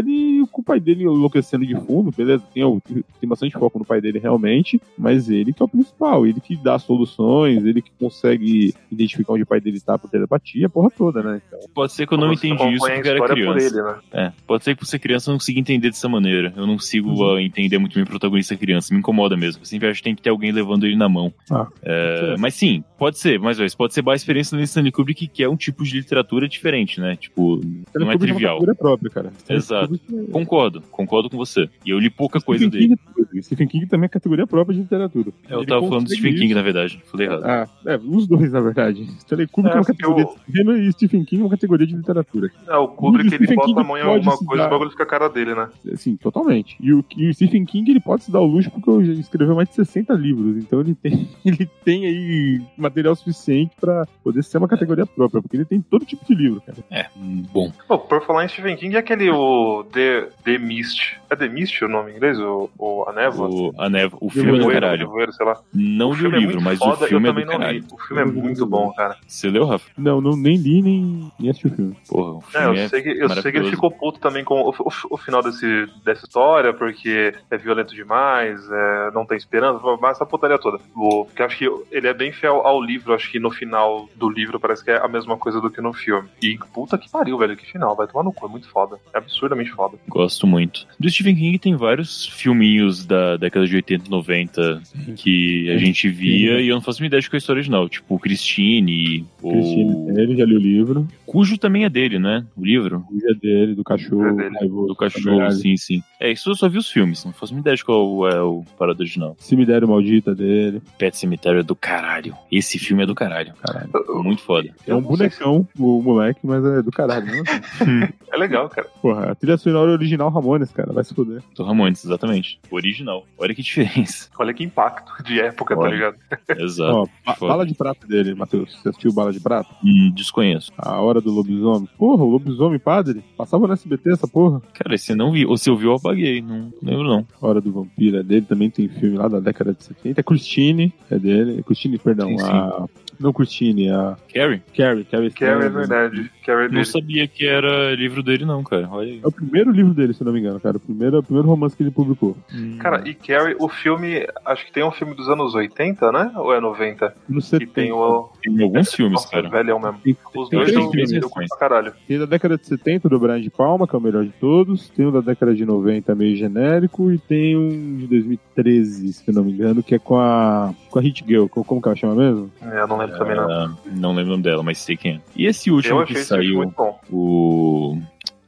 e com o pai dele enlouquecendo de fundo, beleza? Tem, o- tem bastante foco no pai dele realmente, mas ele que é o principal, ele que dá soluções, ele que consegue identificar onde o pai dele tá por telepatia, a porra toda, né? Então, Pode ser que eu não entendi isso porque era por criança. ele, né? É, pode ser que você criança eu não consiga entender dessa maneira. Eu não consigo Uhum. entender muito bem o protagonista criança. Me incomoda mesmo. Eu sempre acho que tem que ter alguém levando ele na mão. Ah, É, mas sim, pode ser, mais uma vez, pode ser boa experiência no Stanley Kubrick, que é um tipo de literatura diferente, né? Tipo, não é Kubrick trivial. uma categoria própria, cara. Exato. É- Concordo, concordo com você. E eu li pouca coisa Stephen dele. King, é- Stephen King também é categoria própria de literatura. Eu Ele tava falando do Stephen King, isso. Na verdade. Falei errado. Ah, é, os dois, na verdade. Stanley Kubrick É, é, uma categoria o- de cinema e Stephen King é uma categoria de literatura. É, o Kubrick, O ele Stephen bota King a mão em alguma coisa e dar- o bagulho fica a cara dele, né? Sim, totalmente. E o, e o Stephen King, ele pode se dar o luxo porque ele escreveu mais de 60 livros. Então ele tem, ele tem aí material suficiente pra poder ser uma categoria própria, porque ele tem todo tipo de livro, cara. É, bom. Pô, por falar em Stephen King, é aquele o The, The Mist. É The Mist o nome em inglês? O, o A Névoa? O, a Neva, o filme é do caralho. Nevoeiro, sei lá. Não o li o filme é livro, mas foda, o filme eu é do também não li. O filme é muito bom, cara. Você leu, Rafa? Não, não nem li, nem, nem assisti o filme. Porra, o É, filme eu é, sei que, eu sei que ele ficou puto também com o, o- o final desse, dessa história, porque é violento demais, é, não tem esperança, mas essa putaria toda. O, porque eu acho que ele é bem fiel ao livro, acho que no final do livro parece que é a mesma coisa do que no filme. E puta que pariu, velho, que final, vai tomar no cu, é muito foda. É absurdamente foda. Gosto muito. Do Stephen King tem vários filminhos da década de 80 e 90 que a gente via sabia e eu não faço uma ideia de qual é a história original. Tipo, o Christine, Christine o... dele, já li o livro. Cujo também é dele, né? O livro. O dia dele, do cachorro. É dele. raivoso, Do cachorro, verdade. sim, sim. É, isso eu só vi os filmes, não faço uma ideia de qual é o parada original. Cemitério maldita dele. Pet Cemitério é do caralho. Esse filme é do caralho. Caralho. Muito foda. É um bonecão, o moleque, mas é do caralho. Né? É legal, cara. Porra, a trilha sonora original Ramones, cara, vai se fuder. Do Ramones, exatamente. Original. Olha que diferença. Olha que impacto de época, tá Olha. ligado? Exato. Ó, ba- foda. bala de prata dele, Matheus. Você assistiu Bala de Prata? Hum, desconheço. A Hora do Lobisomem. Porra, o Lobisomem Padre? Passava no SBT essa porra? Cara, eu não vi. Ou se eu vi, eu apaguei. Não lembro, não. A Hora do Vampiro é dele, também tem filme lá da década de 70. É Christine, é dele. Christine, perdão, Sim, sim. a... Não Christine, a Carrie? Carrie. Carrie, Carrie é Stone. verdade. Carrie é Não dele. sabia que era livro dele, não, cara. Olha aí. É o primeiro livro dele, se eu não me engano, cara. O primeiro, o primeiro romance que ele publicou. Cara, e Carrie, o filme, acho que tem um filme dos anos 80, né? Ou é 90? No Que 70. tem o. Tem alguns filmes, Nossa, cara. velhão mesmo. Tem, Os tem dois são filmes. pra caralho. Tem da década de 70 do Brian de Palma, que é o melhor de todos. Tem o da década de 90, meio genérico. E tem um de 2013, se eu não me engano, que é com a, com a Hit Girl. Como que ela chama mesmo? É, Eu não lembro também, não. Ah, não lembro o nome dela, mas sei quem é. E esse Eu último achei que saiu, muito bom. o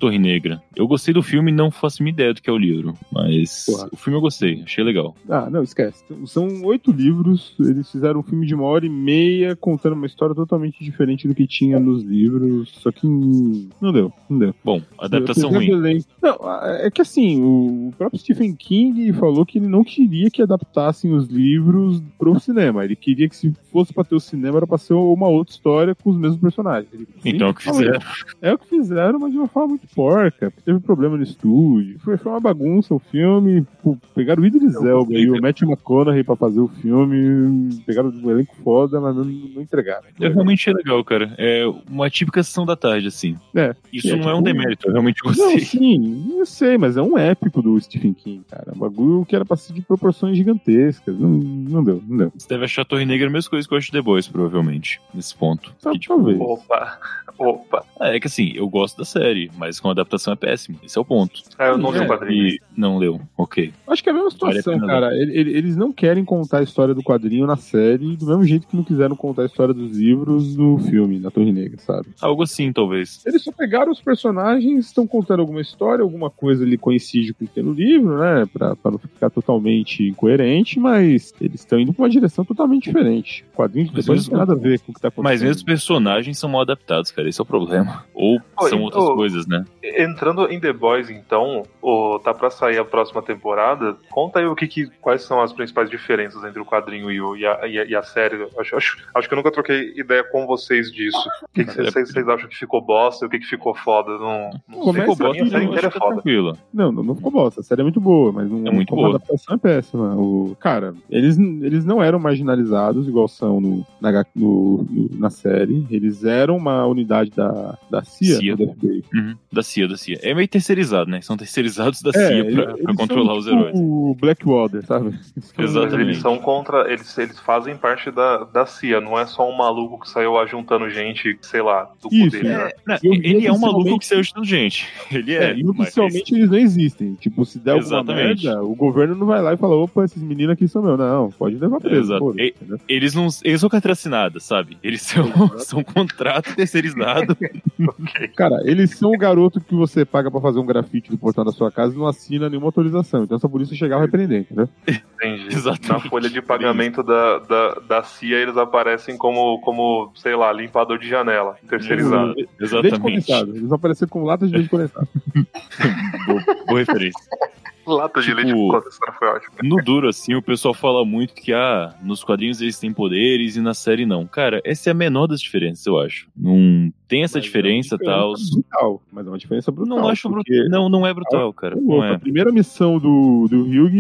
Torre Negra. Eu gostei do filme não faço uma ideia do que é o livro. Mas Porra. o filme eu gostei, achei legal. Ah, não, esquece. São oito livros. Eles fizeram um filme de uma hora e meia contando uma história totalmente diferente do que tinha nos livros. Só que não deu, não deu. Bom, adaptação ruim. elenco- Não, é que assim, o próprio Stephen King falou que ele não queria que adaptassem os livros pro cinema. Ele queria que se fosse pra ter o cinema, era pra ser uma outra história com os mesmos personagens. Ele Então é o que fizeram. É o que fizeram, mas de uma forma muito porca. porque Teve problema no estúdio. Foi, foi uma bagunça o filme. Pô, pegaram o Idris Eu Elba e o. Matthew McConaughey pra fazer o filme. Pegaram um elenco foda, mas não, não entregaram. É realmente é legal, cara. É uma típica sessão da tarde, assim. É. Isso É, não é um tipo, demérito, eu realmente Não, gostei. sim, eu sei, mas é um épico do Stephen King, cara. Um bagulho que era pra ser de proporções gigantescas. Não, não deu, não deu. Você deve achar a Torre Negra a mesma coisa que eu acho de The Boys, provavelmente, nesse ponto. Tal- Que, tipo, talvez. Opa, opa. É que assim, eu gosto da série, mas com a adaptação é péssimo. Esse é o ponto. É, eu não li É, o quadrinho. E não leu, ok. Acho que é a mesma Vale a situação, cara. Ele- ele- Eles não querem contar a história do quadrinho na série, do mesmo jeito que não quiseram contar a história dos livros no filme, na Torre Negra, sabe? Algo assim, talvez. Eles só pegaram os personagens, estão contando alguma história, alguma coisa ali coincide com o que tem no livro, né? Pra, pra não ficar totalmente incoerente, mas eles estão indo pra uma direção totalmente diferente. O quadrinho de Mas depois não tem nada a ver com o que tá acontecendo. Mas mesmo os personagens são mal adaptados, cara. Esse é o problema. Ou Oi, são outras coisas, né? Entrando em The Boys, então, o, tá pra sair a próxima temporada. Conta aí o que, que- quais são as principais diferenças entre o quadrinho e, o- e a, e a- e a série. Acho, acho, acho que eu nunca troquei ideia com vocês disso. O que, Cara, vocês, acham que ficou bosta e o que, que ficou foda? Não, não Começa sei, Ficou bosta, a série não, inteira é tá foda. tranquilo. Não, não, não ficou bosta. A série é muito boa, mas não É muito boa. a adaptação é péssima. O, cara, eles, eles não eram marginalizados igual são no, na, no- no- na série. Eles eram uma unidade da, da CIA, CIA. do FBI. Uhum. Da CIA, da CIA. É meio terceirizado, né? São terceirizados da É, CIA eles- pra, pra eles controlar são os tipo heróis. O Blackwater, sabe? Exatamente. Mas eles são contra. Eles, eles fazem parte da, da CIA, não é só um maluco que saiu ajuntando gente, sei lá, do Isso, poder. é. né? Não, Eu- ele é um maluco que saiu ajudando gente. Ele é. É, e mas- oficialmente eles não existem. Tipo, se der alguma Exatamente. merda, o governo não vai lá e fala: opa, esses meninos aqui são meus. Não, pode levar preso. Exato. pô, E- entendeu? Eles não eles são carteira assinada, sabe? Eles são, são contrato terceirizado. Cara, eles são o garoto que você paga pra fazer um grafite no portão da sua casa e não assina nenhuma autorização. Então, se a polícia chegar, vai prender, entendeu? Entendi. Exatamente. Na folha de pagamento da, da, da CIA, eles aparecem como, como, sei lá, limpador de janela, terceirizado. Exatamente. condensado. Eles vão aparecer com latas de leite condensado. Boa, boa referência. Lata de Tipo- leite condensado foi ótimo. No duro, assim, o pessoal fala muito que, ah, nos quadrinhos eles têm poderes e na série não. Cara, essa é a menor das diferenças, eu acho. Não tem essa Mas é diferença, tal. diferença Brutal. Mas é uma diferença brutal. Não acho brutal. Não, não é brutal, cara. Ô, Não louco, A é. primeira missão do, do Hyug,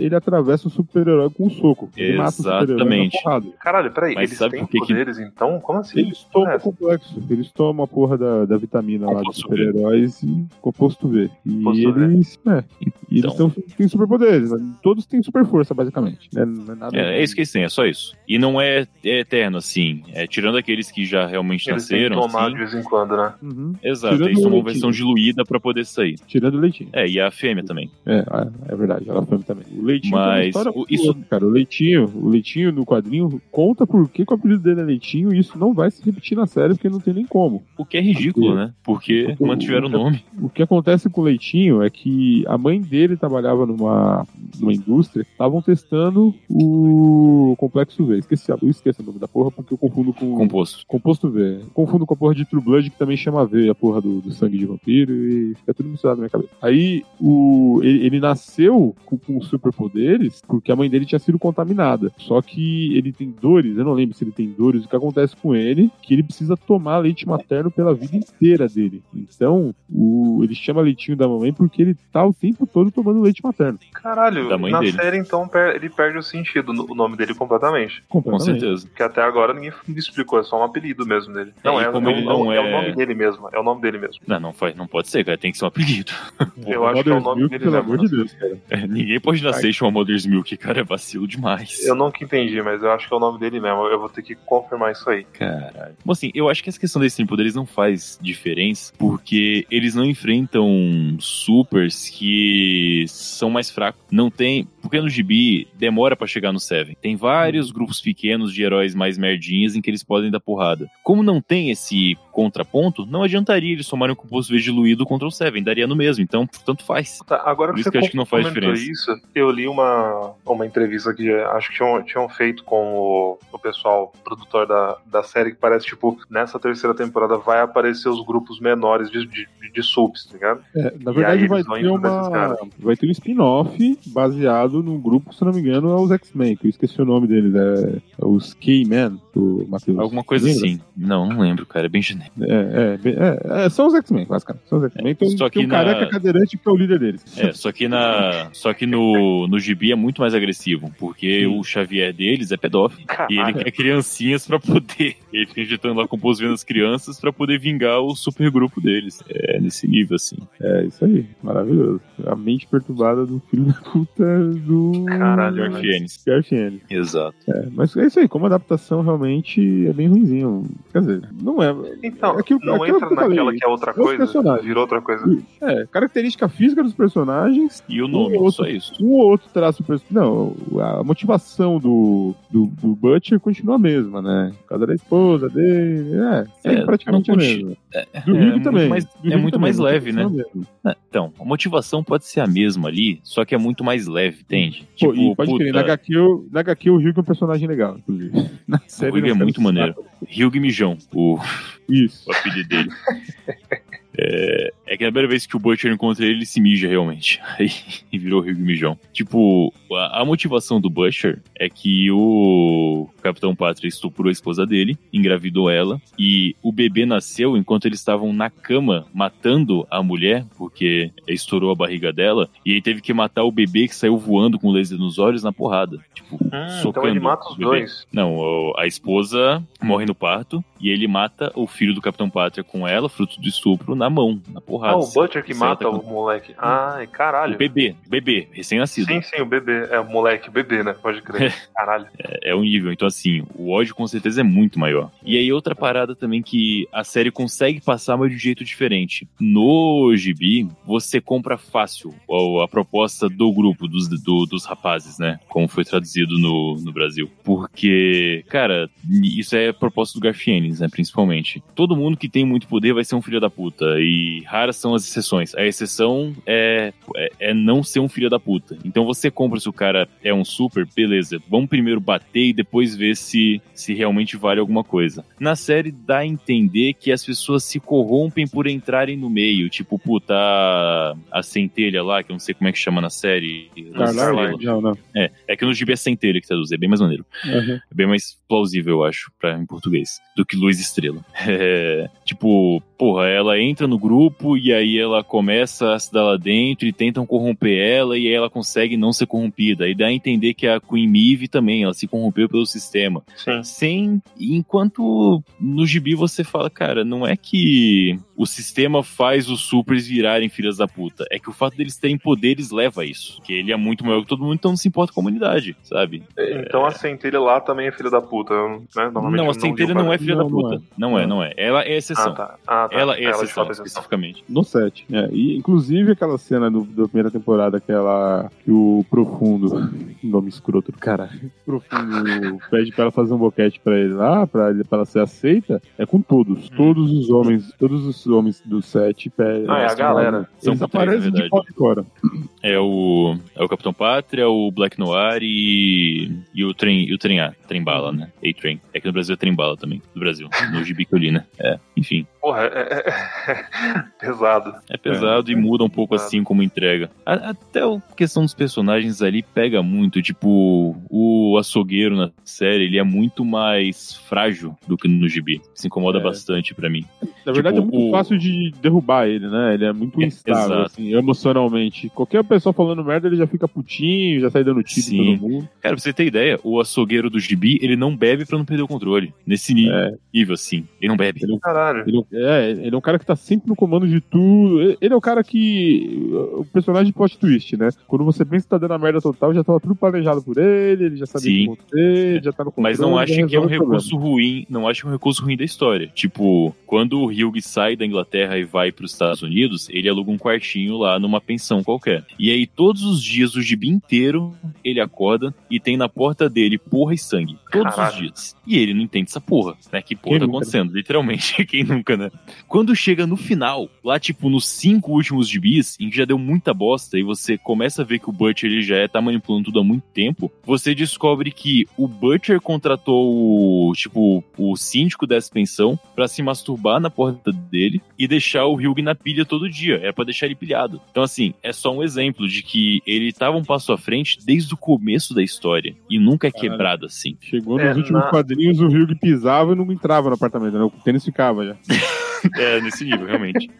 ele atravessa o super-herói com um soco. Ele mata o Exatamente. na porrada. Caralho, peraí, Mas eles sabe têm que que- poderes então? Como assim? Eles tomam É. o complexo. Eles tomam a porra da, da vitamina lá dos Composto V. super-heróis e composto V. E Composto V. eles. É, e Então. eles têm superpoderes. né? Todos têm super força, basicamente. Né? Não é, nada É, é isso que eles têm, é só isso. E não é, é eterno, assim. É, tirando aqueles que já realmente Eles têm que nasceram, tomar assim. de vez em quando, né? Uhum. Exato, Tirando eles o tomam leitinho. versão diluída pra poder sair. Tirando o leitinho. É, e a fêmea também. É, é, é verdade, ela foi também. O leitinho Mas tem uma história o- isso- louca, cara. O leitinho, o leitinho no quadrinho conta por que, que o apelido dele é leitinho e isso não vai se repetir na série porque não tem nem como. O que é ridículo, né? Porque Porque o- mantiveram o nome. O que acontece com o leitinho é que a mãe dele trabalhava numa, numa indústria, estavam testando o complexo V. Esqueci, eu esqueci o nome da porra porque eu confundo com Composto. composto V. Confundo com a porra de True Blood, que também chama V, a porra do, do sangue de vampiro, e fica tudo misturado na minha cabeça. Aí, o, ele, ele nasceu com, com superpoderes porque a mãe dele tinha sido contaminada. Só que ele tem dores, eu não lembro se ele tem dores, o que acontece com ele, que ele precisa tomar leite materno pela vida inteira dele. Então, o, ele chama leitinho da mamãe porque ele tá o tempo todo tomando leite materno. Caralho, Da mãe na dele. série então per- ele perde o sentido, o nome dele completamente. Com Completamente. certeza. Porque até agora ninguém me explicou, é só um apelido mesmo dele. Não, e é, como é, ele o- não é o é- nome dele mesmo. É o nome dele mesmo. Não, não, faz, não pode ser, cara. Tem que ser um apelido. Eu acho que é o nome Milk, dele Pelo mesmo. amor de Deus, cara. É, ninguém pode nascer e chamar Mother's Milk, cara. É vacilo demais. Eu nunca entendi, mas eu acho que é o nome dele mesmo. Eu vou ter que confirmar isso aí. Caralho. Bom, assim, eu acho que essa questão desses poderes não faz diferença, porque eles não enfrentam supers que são mais fracos. Não tem. Porque no gibi demora pra chegar no Seven. Tem vários grupos pequenos de heróis mais merdinhas em que eles podem dar porrada. Como não tem esse contraponto, não adiantaria eles somarem o composto V diluído contra o Seven. Daria no mesmo. Então, tanto faz. Tá, agora Por que isso você que eu acho que não faz diferença. isso, eu li uma, uma entrevista que acho que tinham, tinham feito com o, o pessoal produtor da, da série, que parece, tipo, nessa terceira temporada vai aparecer os grupos menores de, de, de subs, tá ligado? É, na E verdade, aí vai eles vão ter, indo pra esses uma, caras. Vai ter um spin-off baseado num grupo, se não me engano, é os X-Men, que eu esqueci o nome deles, é, é os K-Men, do Matheus. Alguma coisa Lembra? assim. Não, não lembro, cara. É bem genérico. É, é, é, é, são os X-Men, basicamente. São os X-Men. Então, Só que tem um na- careca cadeirante que é o líder deles. É, só que na. Só que no, no gibi é muito mais agressivo, porque o Xavier deles é pedófilo. E ele quer criancinhas pra poder. Ele fica injetando lá composto vendo as crianças pra poder vingar o supergrupo deles. É nesse nível, assim. É, isso aí. Maravilhoso. A mente perturbada do filho da puta do... Caralho. Garth Ennis. Exato. É, mas é isso aí, como adaptação realmente é bem ruimzinho. Quer dizer, não é. Então, É aquilo- não aquilo entra que eu falei, naquela que é outra é coisa? Virou outra coisa. É, característica física dos personagens, E o nome, Um outro- só isso. um ou outro traço. Não, a motivação do, do, do Butcher continua a mesma, né? Por causa da esposa dele. É, É, praticamente a mesma. é Do é Hugh muito também. mais- do é muito também, mais leve, né? é. É, Então, a motivação pode ser a mesma ali, só que é muito mais leve, entende? Pô, e pode puta, crer, na HQ, o- na HQ o é um personagem legal, inclusive. Na série não é muito maneiro. Hugh Mijão, o, Isso. o apelido dele. É, é que na primeira vez que o Butcher encontra ele, ele se mija realmente. Aí virou Hugh Mijão. Tipo, a, a motivação do Butcher é que o Capitão Pátria estuprou a esposa dele, engravidou ela, e o bebê nasceu enquanto eles estavam na cama matando a mulher, porque estourou a barriga dela, e ele teve que matar o bebê que saiu voando com laser nos olhos na porrada. Tipo, Hum, então ele mata os dois. Não, a esposa morre no parto e ele mata o filho do Capitão Pátria com ela, fruto do estupro, na mão, na porrada. Ah, o Butcher que mata o moleque. Ai, caralho. O bebê, bebê, recém-nascido. Sim, sim, o bebê. É o moleque, bebê, né? Pode crer. Caralho. É, é um nível. Então, assim, o ódio com certeza é muito maior. E aí, outra parada também que a série consegue passar, mas de um jeito diferente. No gibi, você compra fácil a, a proposta do grupo, dos, do- dos rapazes, né? Como foi traduzido no, no Brasil. Porque, cara, isso é a proposta do Garfienes, né? Principalmente. Todo mundo que tem muito poder vai ser um filho da puta. E raras são as exceções. A exceção é, é, é não ser um filho da puta. Então você compra se o cara é um super, beleza. Vamos primeiro bater e depois ver se, se realmente vale alguma coisa. Na série dá a entender que as pessoas se corrompem por entrarem no meio. Tipo, puta, a, a centelha lá, que eu não sei como é que chama na série. Starlight? Não, não. É, é que no gibi é centelha que traduz, é bem mais maneiro. Uhum. É bem mais plausível, eu acho, pra, em português, do que Luz Estrela. É, tipo, porra, ela entra no grupo e aí ela começa a se dar lá dentro e tentam corromper ela e aí ela consegue não ser corrompida. Aí dá a entender que a Queen Mive também, ela se corrompeu pelo sistema. Sim. Sem. Enquanto no gibi você fala, cara, não é que o sistema faz os supers virarem filhas da puta. É que o fato deles terem poderes leva a isso. Que ele é muito maior que todo mundo, então não se importa com a comunidade, sabe? Então a Centelha lá também é filha da puta, né? Normalmente Não, a Centelha não é filha da Não, não puta. Não é, não é. Ela é Ah, exceção. tá. Ah, tá. Ela é de exceção, fato exceção. Especificamente. No 7. É, e inclusive aquela cena do, da primeira temporada, aquela que o Profundo, nome escroto do cara, Profundo pede pra ela fazer um boquete pra ele lá, pra, ele, pra ela ser aceita, é com todos. Todos os homens, todos os homens do 7 pedem. Ah, é a galera. São Eles três, aparecem de verdade. fora fora. É o, é o Capitão Pátria, o Black Noir e, e o Trem, e o Trem A, Trem Bala, né? A-Train. É que no Brasil é Trem Bala também, no Brasil, no gibi que eu li, né? É, enfim. Porra, é, é- pesado. É pesado e muda um pouco pesado. assim como entrega. A- até a questão dos personagens ali pega muito. Tipo, o açougueiro na série, ele é muito mais frágil do que no gibi. Isso incomoda É. bastante pra mim. Na verdade, Tipo, é muito o- fácil de derrubar ele, né? Ele é muito É, instável, assim, emocionalmente. Qualquer pessoa falando merda, ele já fica putinho, já sai dando tiro em todo mundo. Cara, pra você ter ideia, o açougueiro do gibi, ele não bebe pra não perder o controle. Nesse nível, É. nível assim. Ele não bebe. Ele, Caralho. ele, é, ele é um cara que tá sempre no comando de tudo. Ele- é o cara que. O personagem plot twist, né? Quando você pensa que tá dando a merda total, já tava tudo planejado por ele, ele já sabia Sim. como ser, já tá no controle. Mas não já acho que é um o problema. recurso ruim, não acho que é um recurso ruim da história. Tipo, quando o Hugh sai da Inglaterra e vai pros Estados Unidos, ele aluga um quartinho lá numa pensão qualquer. E aí, todos os dias, o gibi inteiro, ele acorda e tem na porta dele porra e sangue. Todos os dias. E ele não entende essa porra, né? Que porra Quem tá nunca, acontecendo? Literalmente, quem nunca, né? Quando chega no final, lá tipo nos cinco últimos gibis, em que já deu muita bosta e você começa a ver que o Butcher ele já é, tá manipulando tudo há muito tempo, você descobre que o Butcher contratou o, tipo, o síndico dessa pensão pra se masturbar na porta dele e deixar o Hugh na pilha todo dia. Era pra deixar ele pilhado. Então, assim, é só um exemplo de que ele tava um passo à frente desde o começo da história e nunca é Caralho. quebrado assim. Chegou nos É, últimos na- quadrinhos, o Hugh pisava e não entrava no apartamento, né? O tênis ficava já. É, nesse nível, realmente.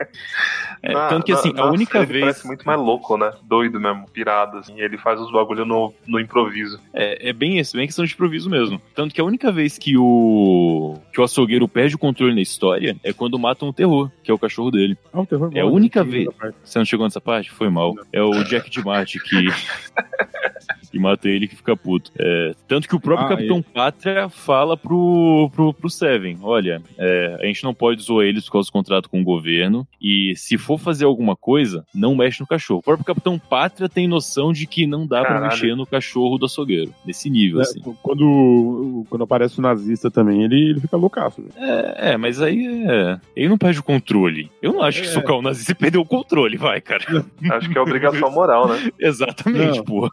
É, Na- tanto que, assim, na a única vez. Parece muito mais louco, né? Doido mesmo, pirado, assim. Ele faz os bagulho no, no improviso. É, é bem isso, bem questão de improviso mesmo. Tanto que a única vez que o. que o açougueiro perde o controle na história é quando matam o terror, que é o cachorro dele. Ah, o terror É a morre, única né? vez- Você não chegou nessa parte? Foi mal. É o Jack de Marte que. que mata ele que fica puto. É, tanto que o próprio Ah, Capitão Pátria fala pro, pro, pro Seven: olha, é, a gente não pode zoar eles por causa do contrato com o governo. E se for fazer alguma coisa, não mexe no cachorro. O próprio Capitão Pátria tem noção de que não dá pra Caralho. mexer no cachorro do açougueiro. Nesse nível, É, assim. quando, quando aparece o nazista também, ele, ele fica loucaço. É, é, mas aí é. Ele não perde o controle. Eu não acho que É. socar o nazista e perder o controle, vai, cara. Acho que é obrigação moral, né? Exatamente, Não. pô.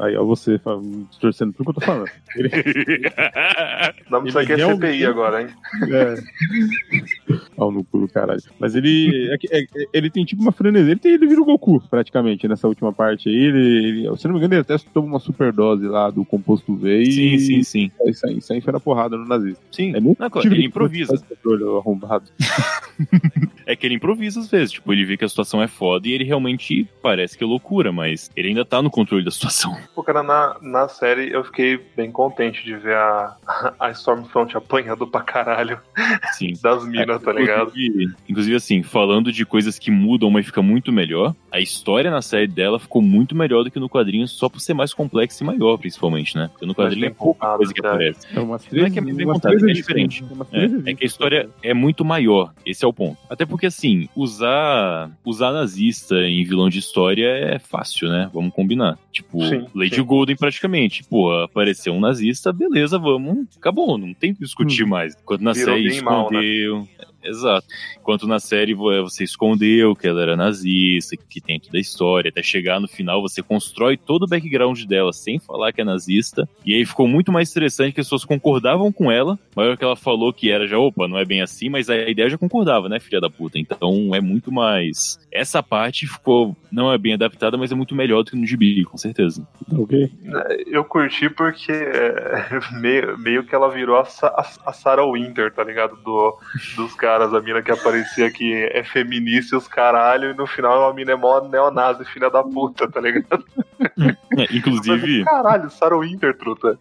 Aí, você torcendo tudo que eu tô falando. Não precisa Ele que é realmente- CPI agora, hein? É. Pau no cu do caralho. Mas ele. é é- é- ele tem tipo uma frenesi. Ele, tem, ele vira o Goku, praticamente, nessa última parte aí. Ele, ele- se não me engano, ele até toma uma superdose lá do composto V e. sim, sim, sim. E sai, sai enfiando a porrada no nazista. Sim. É muito Não, claro, tive ele improvisa. controle, arrombado. É que ele improvisa às vezes. Tipo, ele vê que a situação é foda e ele realmente parece que é loucura, mas ele ainda tá no controle da situação. Pô, cara, na, na série eu fiquei bem contente de ver a, a Stormfront apanhando pra caralho Sim. das minas, tá ligado? Inclusive, inclusive, assim, falando de coisas que mudam, mas fica muito melhor, a história na série dela ficou muito melhor do que no quadrinho, só por ser mais complexa e maior, principalmente, né? Porque no quadrinho é pouca contado, coisa que cara. aparece. É Não é que é bem três é diferente. É, três é que a história é muito maior. Esse é o ponto. Até porque, assim, usar usar nazista em vilão de história é fácil, né? Vamos combinar. Tipo, Sim, Sim. Golden praticamente. Pô, apareceu um nazista, beleza, vamos. Acabou, não tem que discutir mais. Na Hum. Virou série bem e mal, né? Exato. Enquanto na série vo- você escondeu que ela era nazista, que tem toda a história, até chegar no final você constrói todo o background dela sem falar que é nazista. E aí ficou muito mais interessante que as pessoas concordavam com ela, mas que ela falou que era já, opa, não é bem assim, mas a ideia já concordava, né, filha da puta? Então é muito mais. Essa parte ficou. Não é bem adaptada, mas é muito melhor do que no gibi, com certeza. Ok. Eu curti porque é, meio, meio que ela virou a, a, a Sarah Winter, tá ligado? Do, dos caras, a mina que aparecia que é feminista e os caralho, e no final a mina é mó neonazi, filha da puta, tá ligado? É, inclusive, Caralho, Sarah Winter, truta.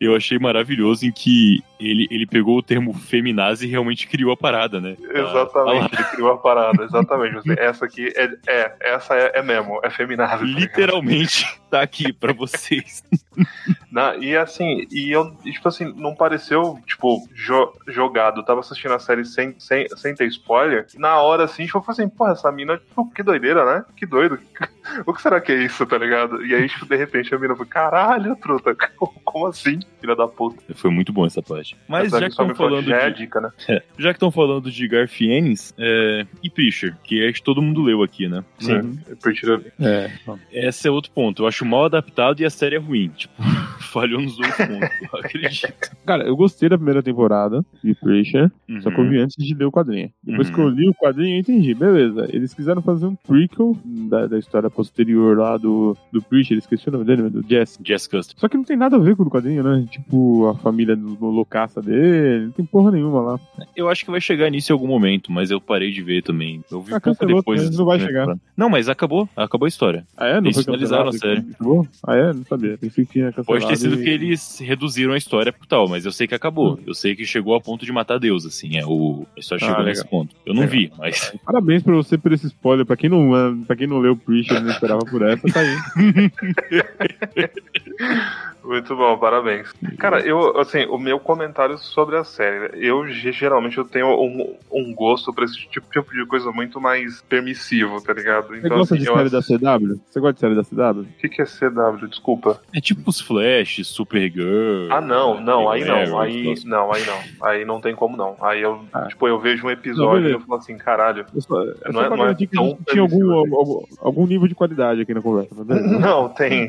eu achei maravilhoso em que ele, ele pegou o termo feminazi e realmente criou a parada, né? Exatamente, ele criou a parada, exatamente. Essa aqui é, é essa é, é mesmo, é feminado. Literalmente tá aqui pra vocês. Na, e assim, e eu, tipo assim, não pareceu, tipo, jo- jogado. Eu tava assistindo a série sem, sem, sem ter spoiler. E na hora, assim, tipo, eu falei assim, porra, essa mina, tipo, que doideira, né? Que doido. O que será que é isso, tá ligado? E aí, tipo, de repente a mina foi, caralho, truta, como assim? Filha da puta. Foi muito bom essa parte. Mas Essa já que estão falando já é de, dica, né? já que estão falando de Garfienes é, e Preacher, que é que todo mundo leu aqui, né? Sim, eu prefiro É. Esse é outro ponto. Eu acho mal adaptado e a série é ruim. Tipo, falhou nos dois pontos, eu acredito. Cara, eu gostei da primeira temporada de Preacher, só que eu Uhum. vi antes de ler o quadrinho. Depois Uhum. que eu li o quadrinho, eu entendi. Beleza, eles quiseram fazer um prequel da, da história posterior lá do, do Preacher, esqueci o nome dele, do Jesse. Jess Custer. Só que não tem nada a ver com o quadrinho, né? Tipo, a família do loucaça dele, não tem porra nenhuma lá. Eu acho que vai chegar nisso em algum momento, mas eu parei de ver também. Eu vi Ah, pouco cancelou, depois. Não vai né, chegar. Não, mas acabou. Acabou a história. Ah, é? Não Eles foi finalizaram a série. Acabou? Ah, é? Não sabia. Pensei que tinha cancelado. Pode ter sido que eles reduziram a história por tal, mas eu sei que acabou. Eu sei que chegou a ponto de matar Deus, assim. É, o... A história Ah, chegou legal. nesse ponto. Eu não Legal. vi, mas. Parabéns pra você por esse spoiler. Pra quem não, ah, pra quem não leu Preacher e não esperava por essa, tá aí. Muito bom, parabéns. Cara, eu, assim, o meu comentário sobre a série, eu ge- geralmente eu tenho um, um gosto pra esse tipo, tipo de coisa muito mais permissivo, tá ligado? Você gosta assim, de série da CW? Você gosta de série da CW? O que, que é CW? Desculpa. É tipo os Flash, Supergirl. Ah, não, não, aí Arrow, não, aí não, aí não. Aí não tem como não. Aí eu, Ah. tipo, eu vejo um Não, episódio e beleza. eu falo assim, caralho. Eu só, eu só Não é- não é que tão tinha algum, algum, algum nível de qualidade aqui na conversa, tá vendo? Não, tem.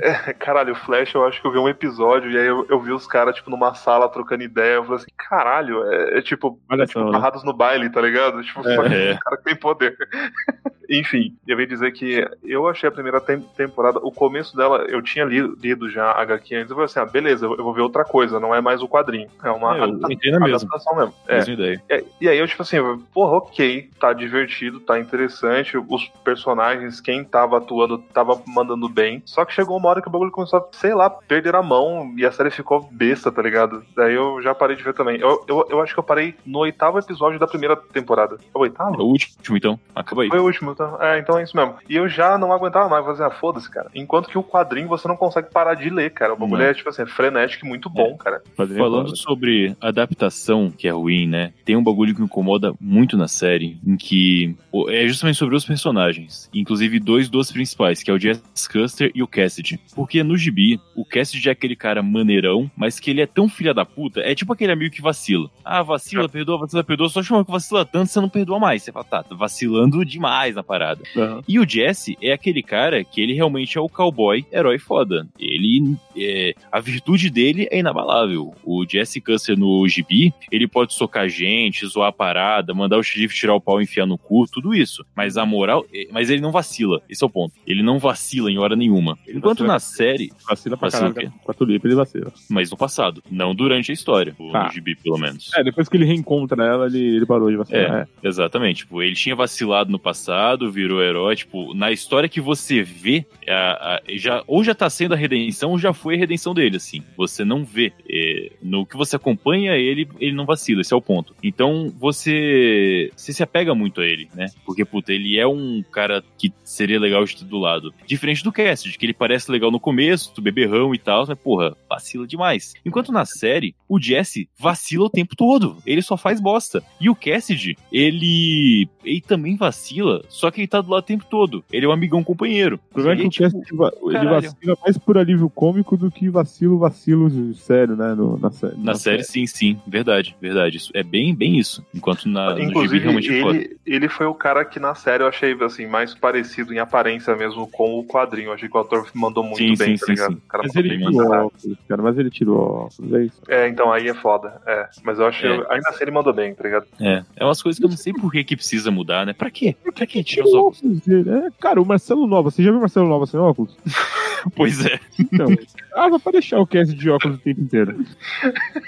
É, caralho, o Flash, eu acho que eu vi um episódio e aí eu, eu vi os caras, tipo, numa sala trocando ideia. Eu falei assim, caralho, é, é tipo, Olha é, tipo só, né? no baile, tá ligado? Tipo, só que É. o cara que tem poder. Enfim, eu ia dizer que eu achei a primeira tem- temporada, o começo dela, eu tinha li- lido já a HQ antes, eu falei assim, ah, beleza, eu vou ver outra coisa, não é mais o quadrinho. É uma É, adaptação mesmo. É. Mesma ideia. E, e aí eu, tipo assim, porra, ok, tá divertido, tá interessante, os personagens, quem tava atuando, tava mandando bem. Só que chegou uma hora que o bagulho começou a, sei lá, perder a mão e a série ficou besta, tá ligado? Daí eu já parei de ver também. Eu, eu, eu acho que eu parei no oitavo episódio da primeira temporada. É o É oitavo? o último, então. Acaba aí. Foi o último, então. É, então é isso mesmo. E eu já não aguentava mais fazer, ah, foda-se, cara. Enquanto que o quadrinho você não consegue parar de ler, cara. O bagulho Não. é, tipo assim, frenético e muito bom, cara. É Falando sobre adaptação, que é ruim, né? Tem um bagulho que me incomoda muito na série, em que é justamente sobre os personagens, inclusive dois dos principais, que é o Jess Custer e o Cassidy. Porque no gibi, o Cassidy é aquele cara maneirão, mas que ele é tão filha da puta, é tipo aquele amigo que vacila. Ah, vacila, perdoa, vacila, perdoa, só chama que vacila tanto, você não perdoa mais. Você fala, tá, tá vacilando demais na parada. Aham. E o Jesse é aquele cara que ele realmente é o cowboy herói foda. Ele é, a virtude dele é inabalável. O Jesse Custer no gibi, ele pode socar gente, zoar a parada, mandar o xerife tirar o pau e enfiar no cu, tudo isso. Mas a moral, é- mas ele não vacila. Esse é o ponto. Ele não vacila em hora nenhuma. Enquanto vacila- na série, Vacila pra Vacila caralho. o cara. Com a tulipa ele vacila. mas no passado, não durante a história, ou Tá. no gibi pelo menos. É, depois que ele reencontra ela, ele, ele parou de vacilar. É. Exatamente, tipo, ele tinha vacilado no passado, virou herói, tipo, na história que você vê, a- a- já, ou já tá sendo a redenção, ou já foi a redenção dele, assim. Você não vê. é, no que você acompanha ele, ele não vacila, esse é o ponto. Então, você, você se apega muito a ele, né? Porque, puta, ele é um cara que seria legal de ter do lado. Diferente do Cassidy, que ele parece legal no começo, do beberrão e tal, mas, porra, vacila demais. Enquanto na série, o Jesse vacila o tempo todo. Ele só faz bosta. E o Cassidy, ele. Ele também vacila, só que ele tá do lado o tempo todo. Ele é um amigão companheiro. O problema é que o tipo, Cassidy va- ele caralho. vacila mais por alívio cômico do que vacilo, vacilo sério, né? no- na série. Na série, sim, sim. Verdade, verdade. Isso é bem, bem isso. Enquanto na, no gibi Inclusive, realmente é ele, ele foi o cara que na série eu achei assim, mais parecido em aparência mesmo com o quadrinho. Eu achei que o ator mandou muito Sim, bem, sim, tá sim, ligado? sim. O cara Mas ele tirou óculos, cara. Mas ele tirou óculos, é isso. É, então aí é foda. É. Mas eu acho É. ainda assim ele mandou bem, tá ligado? É, é umas coisas que eu não sei por que, que precisa mudar, né? Pra quê? Pra quê tirar os óculos? É, cara, o Marcelo Nova, você já viu o Marcelo Nova sem óculos? Pois é. Então, ah, pra deixar o cast de óculos o tempo inteiro.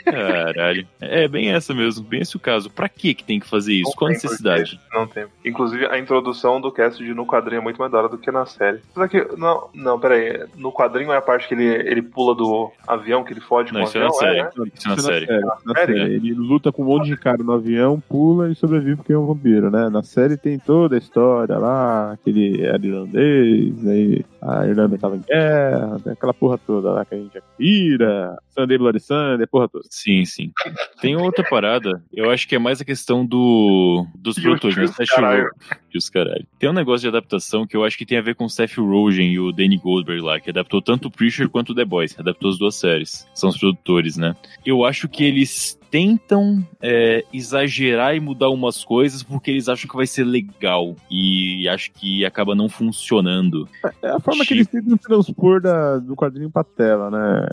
Caralho. É bem essa mesmo, bem esse o caso. Pra que que tem que fazer isso? Não Qual a necessidade? porquê, Não tem. Inclusive, a introdução do cast de no quadrinho é muito mais da hora do que na série. Apesar que, não, não, peraí. No quadrinho é a parte que ele, ele pula do avião, que ele fode Não, com o isso é na avião, série. né? Isso na Isso série. Na série? série. Ele luta com um monte de cara no avião, pula e sobrevive porque é um vampiro, né? Na série tem toda a história lá, que ele era irlandês, aí a Irlanda tava em guerra, tem aquela porra toda lá que a gente pira, Sunday Bloody Sunday, porra toda. Sim, sim. Tem outra parada, eu acho que é mais a questão do dos os produtores, né? Seth os caralho. Tem um negócio de adaptação que eu acho que tem a ver com o Seth Rogen e o Danny Goldberg lá, que adaptou tanto o Preacher quanto o The Boys, adaptou as duas séries. São os produtores, né? Eu acho que eles tentam é, exagerar e mudar umas coisas porque eles acham que vai ser legal e acho que acaba não funcionando. É a forma que eles tentam transpor da, do quadrinho pra tela, né?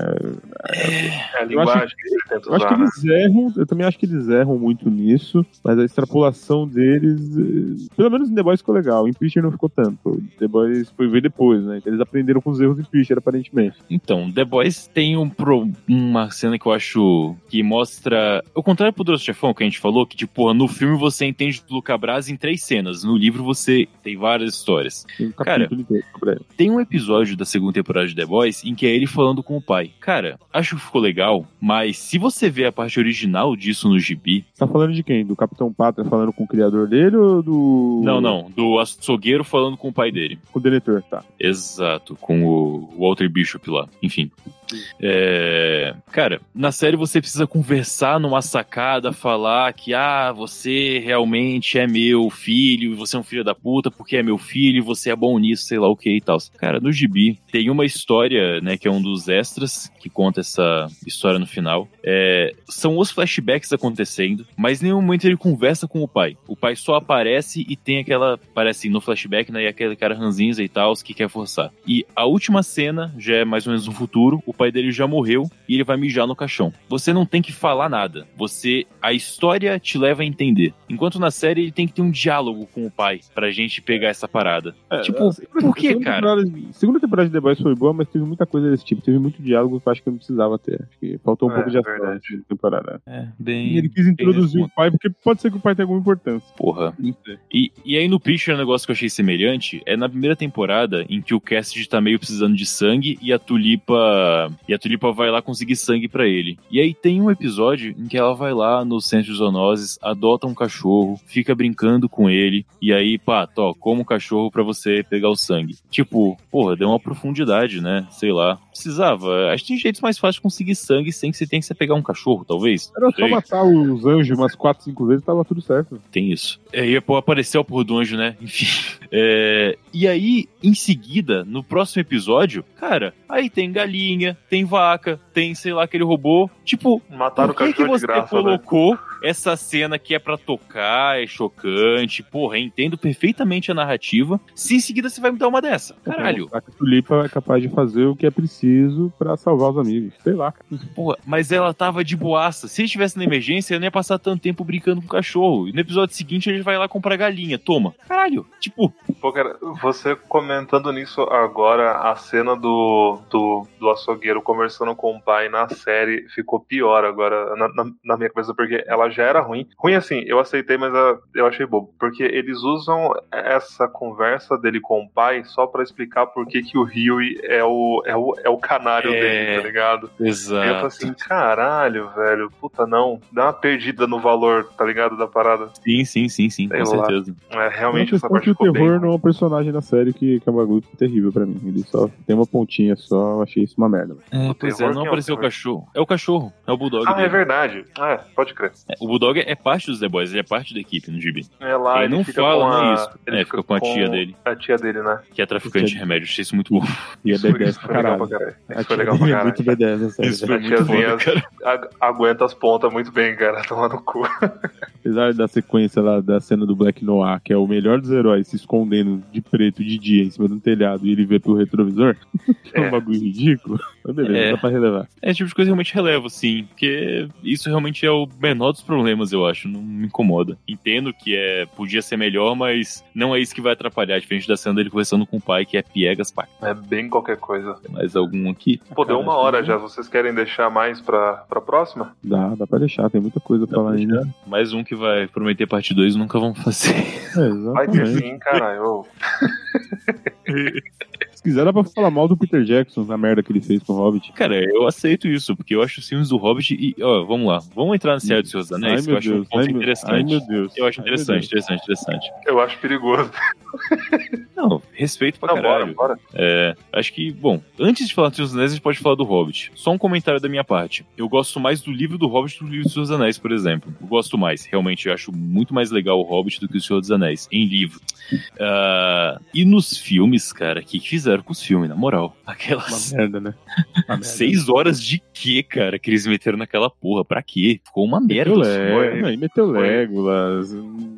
É a Eu acho linguagem que ele tenta Eu acho que usar, né? eles erram, eu também acho que eles erram muito nisso, mas a extrapolação deles, eh, pelo menos em The Boys ficou legal, em Preacher não ficou tanto. The Boys foi ver depois, né? Eles aprenderam com os erros em Preacher, aparentemente. Então, The Boys tem um pro- uma cena que eu acho que mostra. O contrário do Poderoso Chefão que a gente falou, que, tipo, no filme você entende o Luca Brasi em três cenas. No livro você tem várias histórias. Tem um Cara. Tem um episódio da segunda temporada de The Boys em que é ele falando com o pai. Cara, acho que ficou legal, mas se você vê a parte original disso no gibi. Você tá falando de quem? Do Capitão Pátria falando com o criador dele ou do. Não, não. Do açougueiro falando com o pai dele. Com o deletor, tá. Exato, com o Walter Bishop lá. Enfim. É, Cara, na série você precisa conversar numa sacada, falar que, ah, você realmente é meu filho, você é um filho da puta porque é meu filho, você é bom nisso, sei lá o que e tal. Cara, no gibi tem uma história, né, que é um dos extras que conta essa história no final. É, São os flashbacks acontecendo, mas nenhum momento ele conversa com o pai. O pai só aparece e tem aquela, aparece no flashback, né, e aquele cara ranzinza e tal, que quer forçar. E a última cena já é mais ou menos no futuro, o pai dele já morreu e ele vai mijar no caixão. Você não tem que falar nada. Você a história te leva a entender. Enquanto na série ele tem que ter um diálogo com o pai pra gente pegar essa parada. É, tipo, assim, por que, cara? temporada- segunda temporada de The Boys foi boa, mas teve muita coisa desse tipo. Teve muito diálogo que eu acho que eu não precisava ter. Acho que faltou um É, pouco de ação verdade. na segunda temporada. É, E bem. ele quis introduzir o pai, porque pode ser que o pai tenha alguma importância. Porra. Não sei. E, e aí no Preacher, um negócio que eu achei semelhante é na primeira temporada em que o Cassidy tá meio precisando de sangue e a Tulipa e a Tulipa vai lá conseguir sangue pra ele. E aí tem um episódio em que ela vai lá no centro de zoonoses, adota um cachorro, fica brincando com ele e aí, pá, tó, como um cachorro pra você pegar o sangue. Tipo, porra, deu uma profundidade, né? Sei lá. Precisava. Acho que tem jeitos mais fáceis de conseguir sangue sem que você tenha que pegar um cachorro, talvez. Era só matar os anjos umas 4, 5 vezes tava tudo certo. Tem isso. É, e pô, apareceu o porra do anjo, né? Enfim. É, e aí, em seguida, no próximo episódio, cara, aí tem galinha, tem vaca, tem, sei lá, aquele robô. Tipo, Mataram o por que, que cachorro de você graça, né? colocou essa cena que é pra tocar, é chocante, porra, entendo perfeitamente a narrativa, se em seguida você vai me dar uma dessa? Caralho. A Tulipa é capaz de fazer o que é preciso pra salvar os amigos. Sei lá. Porra, mas ela tava de boaça. Se ele estivesse na emergência, eu não ia passar tanto tempo brincando com o cachorro. E no episódio seguinte ele vai lá comprar galinha. Toma. Caralho. Tipo, Pô, cara, você comentando nisso agora, a cena do, do, do açougueiro conversando com o pai na série ficou pior agora na, na, na minha cabeça, porque ela já era ruim. Ruim assim, eu aceitei, mas ah, eu achei bobo. Porque eles usam essa conversa dele com o pai só pra explicar por que, que o Huey é o, é o, é o canário É. dele, tá ligado? E eu exato. tô assim, caralho, velho, puta não, dá uma perdida no valor, tá ligado, da parada. Sim, sim, sim, sim, Sei com lá. certeza. É, realmente essa parte que o ficou bem. terror não é um personagem na série que, que é um bagulho terrível pra mim. Ele só tem uma pontinha só, eu achei isso uma merda. É, O pois é, não é o apareceu o cachorro. É o cachorro, é o Bulldog. Ah, é dele. verdade. É, pode crer. É, O Bulldog é parte dos The Boys, ele é parte da equipe no gibi. É lá, Ele não fica fala, com a... não é isso. Ele É, fica com a tia dele. A tia dele, né? Que é traficante de remédio. Achei isso muito bom. E é Isso, B10 isso pra foi legal caralho. pra caralho. A Isso foi legal pra é caralho. muito B10 essa série. Isso foi A muito foda, aguenta as pontas muito bem, cara. Toma no cu. Apesar da sequência lá da cena do Black Noir, que é o melhor dos heróis se escondendo de preto de dia em cima de um telhado e ele vê pelo retrovisor, que é um É. bagulho ridículo. Mas beleza, É. dá pra relevar. É, esse tipo de coisa eu realmente relevo, sim. Porque isso realmente é o menor dos problemas, eu acho. Não me incomoda. Entendo que é podia ser melhor, mas não é isso que vai atrapalhar. Diferente da cena dele conversando com o pai, que é piegas, pai. É bem qualquer coisa. Mais algum aqui? Pô, deu uma hora já. Vocês querem deixar mais pra, pra próxima? Dá, dá pra deixar, tem muita coisa pra Dá falar pra ainda. Mais um que vai prometer parte 2 nunca vão fazer. É, Vai ter sim, caralho. Se quiser, dá pra falar mal do Peter Jackson na merda que ele fez com o Hobbit. Cara, eu aceito isso, porque eu acho os filmes do Hobbit e, ó, vamos lá. Vamos entrar nesse área do Senhor dos Ai, Anéis, que eu meu acho um Deus. ponto Ai, meu, interessante. ai, meu Deus. Eu acho Ai, interessante, interessante, interessante. Eu acho perigoso. Não, respeito pra Não, bora, caralho. bora. É, acho que, bom, antes de falar do Senhor dos Anéis, a gente pode falar do Hobbit. Só um comentário da minha parte. Eu gosto mais do livro do Hobbit do que do livro do Senhor dos Anéis, por exemplo. Eu gosto mais. Realmente, eu acho muito mais legal o Hobbit do que o Senhor dos Anéis, em livro. Ah, e nos filmes, cara, o que fizeram com os filmes, na moral? Uma Aquelas merda, né? Uma merda. seis horas de quê, cara, que eles meteram naquela porra? Pra quê? Ficou uma merda. Meteu os filmes. Lego, não, e meteu. Legolas.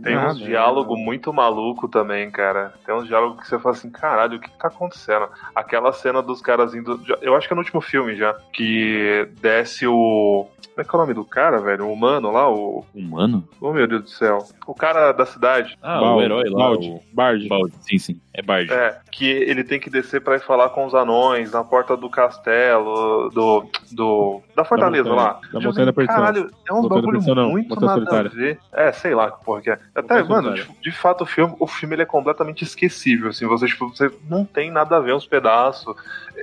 Tem Ah, uns merda. diálogos muito maluco também, cara. Tem uns diálogos que você fala assim, caralho, o que tá acontecendo? Aquela cena dos caras indo. Eu acho que é no último filme já. Que desce o. Como é que é o nome do cara, velho? O humano lá, o. Humano? Oh meu Deus do céu. O cara da cidade. Ah, o herói lá. Bard. Sim, sim. É Bard. É, que ele tem que descer pra ir falar com os anões na porta do castelo, do. do da fortaleza montanha, lá. da montanha da perdição. Caralho, é da bagulho muito montanha nada a solitária. ver. É, sei lá que porra que é. Até, Montanha mano, de, de fato o filme, o filme ele é completamente esquecível, assim, você, tipo, você não tem nada a ver uns pedaços.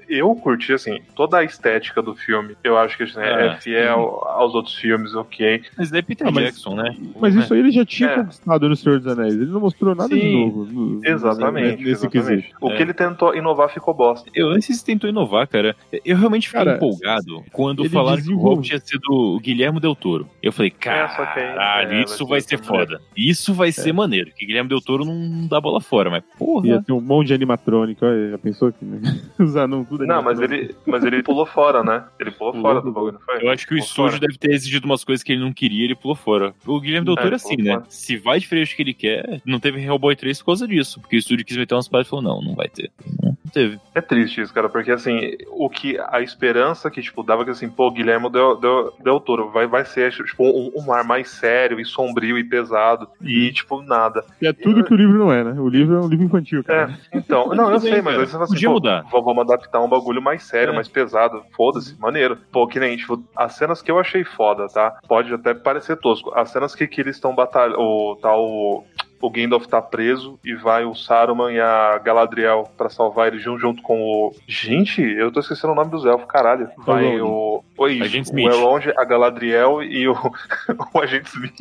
Eu curti, assim, toda a estética do filme. Eu acho que assim, é, É, fiel aos outros filmes, ok. Mas é Peter Ah, mas- Jackson, né? Mas isso aí ele já tinha É. conquistado no Senhor dos Anéis. Ele não mostrou nada de No- Exatamente. Nesse exatamente. quesito. O É. que ele tentou inovar ficou bosta. Eu não sei se tentou inovar, cara. Eu realmente fiquei Cara, empolgado quando falaram que o Hobbit ia ser do Guilherme Del Toro. Eu falei, É, caralho, é, isso vai ser ser maneiro. foda. Isso vai ser maneiro. Que Guilherme Del Toro não dá bola fora, mas porra. Ia ter um monte de animatrônica. olha, Já pensou que os anãos tudo Não, mas ele, mas ele pulou fora, né? Ele pulou Pulou, fora do bagulho, não foi? Eu acho que o estúdio deve ter exigido umas coisas que ele não queria ele pulou fora. O Guilherme Del É, Toro é assim, né? fora. Se vai diferente do que ele quer, não teve Hellboy 3 por causa disso. Porque o estúdio quis meter umas paradas e falou, não, não vai ter. Não, teve. É triste isso, cara, porque assim, o que a esperança que, tipo, dava que assim, pô, Guilherme Del, Del, Del Toro vai, vai ser, tipo, um, um ar mais sério e sombrio e pesado. E, tipo, nada. E é tudo que o livro não é, né? O livro é um livro infantil, cara. É, então, não, eu sei, mas aí você fala assim, Podia pô, mudar. vamos adaptar um bagulho mais sério, É. mais pesado. Foda-se, maneiro. Pô, que nem, tipo, as cenas que eu achei foda, tá? Pode até parecer tosco. As cenas que, que eles estão batalhando, o tal. O Gandalf tá preso e vai o Saruman e a Galadriel pra salvar ele junto, junto com o. Gente, eu tô esquecendo o nome dos elfos, caralho. Vai o. Oi, Agente o. Elrond, a Galadriel e o, o Agente Smith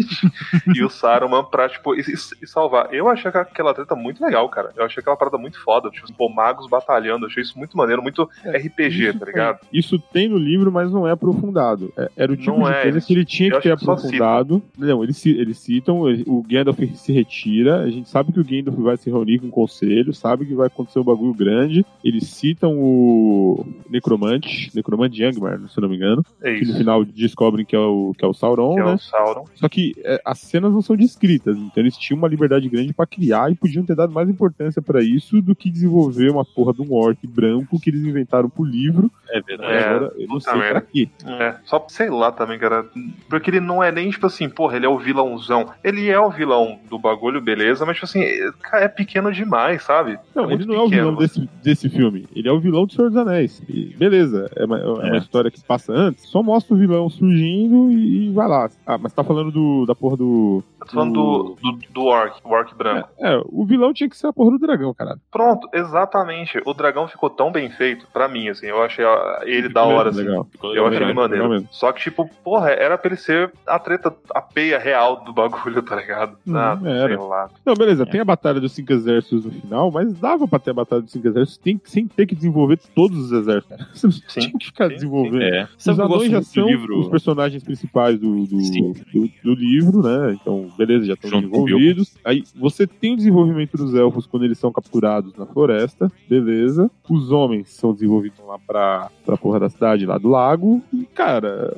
e o Saruman pra, tipo, e, e- salvar. Eu achei aquela treta muito legal, cara. Eu achei aquela parada muito foda. Tipo, pô, magos batalhando. Eu achei isso muito maneiro, muito RPG, Isso tá tem- ligado? Isso tem no livro, mas não é aprofundado. É- era o tipo Não de é, coisa que ele tinha que ter aprofundado. Não, eles, eles citam, o Gandalf se retira, a gente sabe que o Gandalf vai se reunir com o conselho, sabe que vai acontecer um bagulho grande. Eles citam o Necromante, Necromante Youngmar, se eu não me engano, É que no final descobrem que é o, que é o Sauron, Que é né? o Sauron. Só que é, as cenas não são descritas, então eles tinham uma liberdade grande pra criar e podiam ter dado mais importância pra isso do que desenvolver uma porra de um orc branco que eles inventaram pro livro. É verdade. É, agora eu não puta sei merda. pra quê. É, só sei lá também, cara. Porque ele não é nem, tipo assim, porra, ele é o vilãozão. Ele é o vilão do bagulho, beleza, mas, tipo assim, é, é pequeno demais, sabe? Não, é ele não é o pequeno. vilão desse, desse filme. Ele é o vilão do Senhor dos Anéis. E beleza, é uma, é uma É. história que passa antes. Só mostra o vilão surgindo e, e vai lá. Ah, mas tá falando do, da porra do. Tô falando do, do, do orc, o orc branco. É, o vilão tinha que ser a porra do dragão, caralho. Pronto, exatamente. O dragão ficou tão bem feito, pra mim, assim. Eu achei ele da hora, assim. Legal. Eu legal, achei ele maneiro. Só que, tipo, porra, era pra ele ser a treta, a peia real do bagulho, tá ligado? Uhum, Ah, era. sei lá. Não, beleza, tem a Batalha dos Cinco Exércitos no final, mas dava pra ter a Batalha dos Cinco Exércitos tem, sem ter que desenvolver todos os exércitos, cara. Você não Sim, tinha que ficar sim, desenvolvendo. É. Os Sabe o que eu anões já são livro? os personagens principais do, do, do, do livro, né? Então, beleza, já estão desenvolvidos. Aí você tem o desenvolvimento dos elfos quando eles são capturados na floresta, beleza. Os homens são desenvolvidos lá pra, pra porra da cidade, lá do lago. E, cara,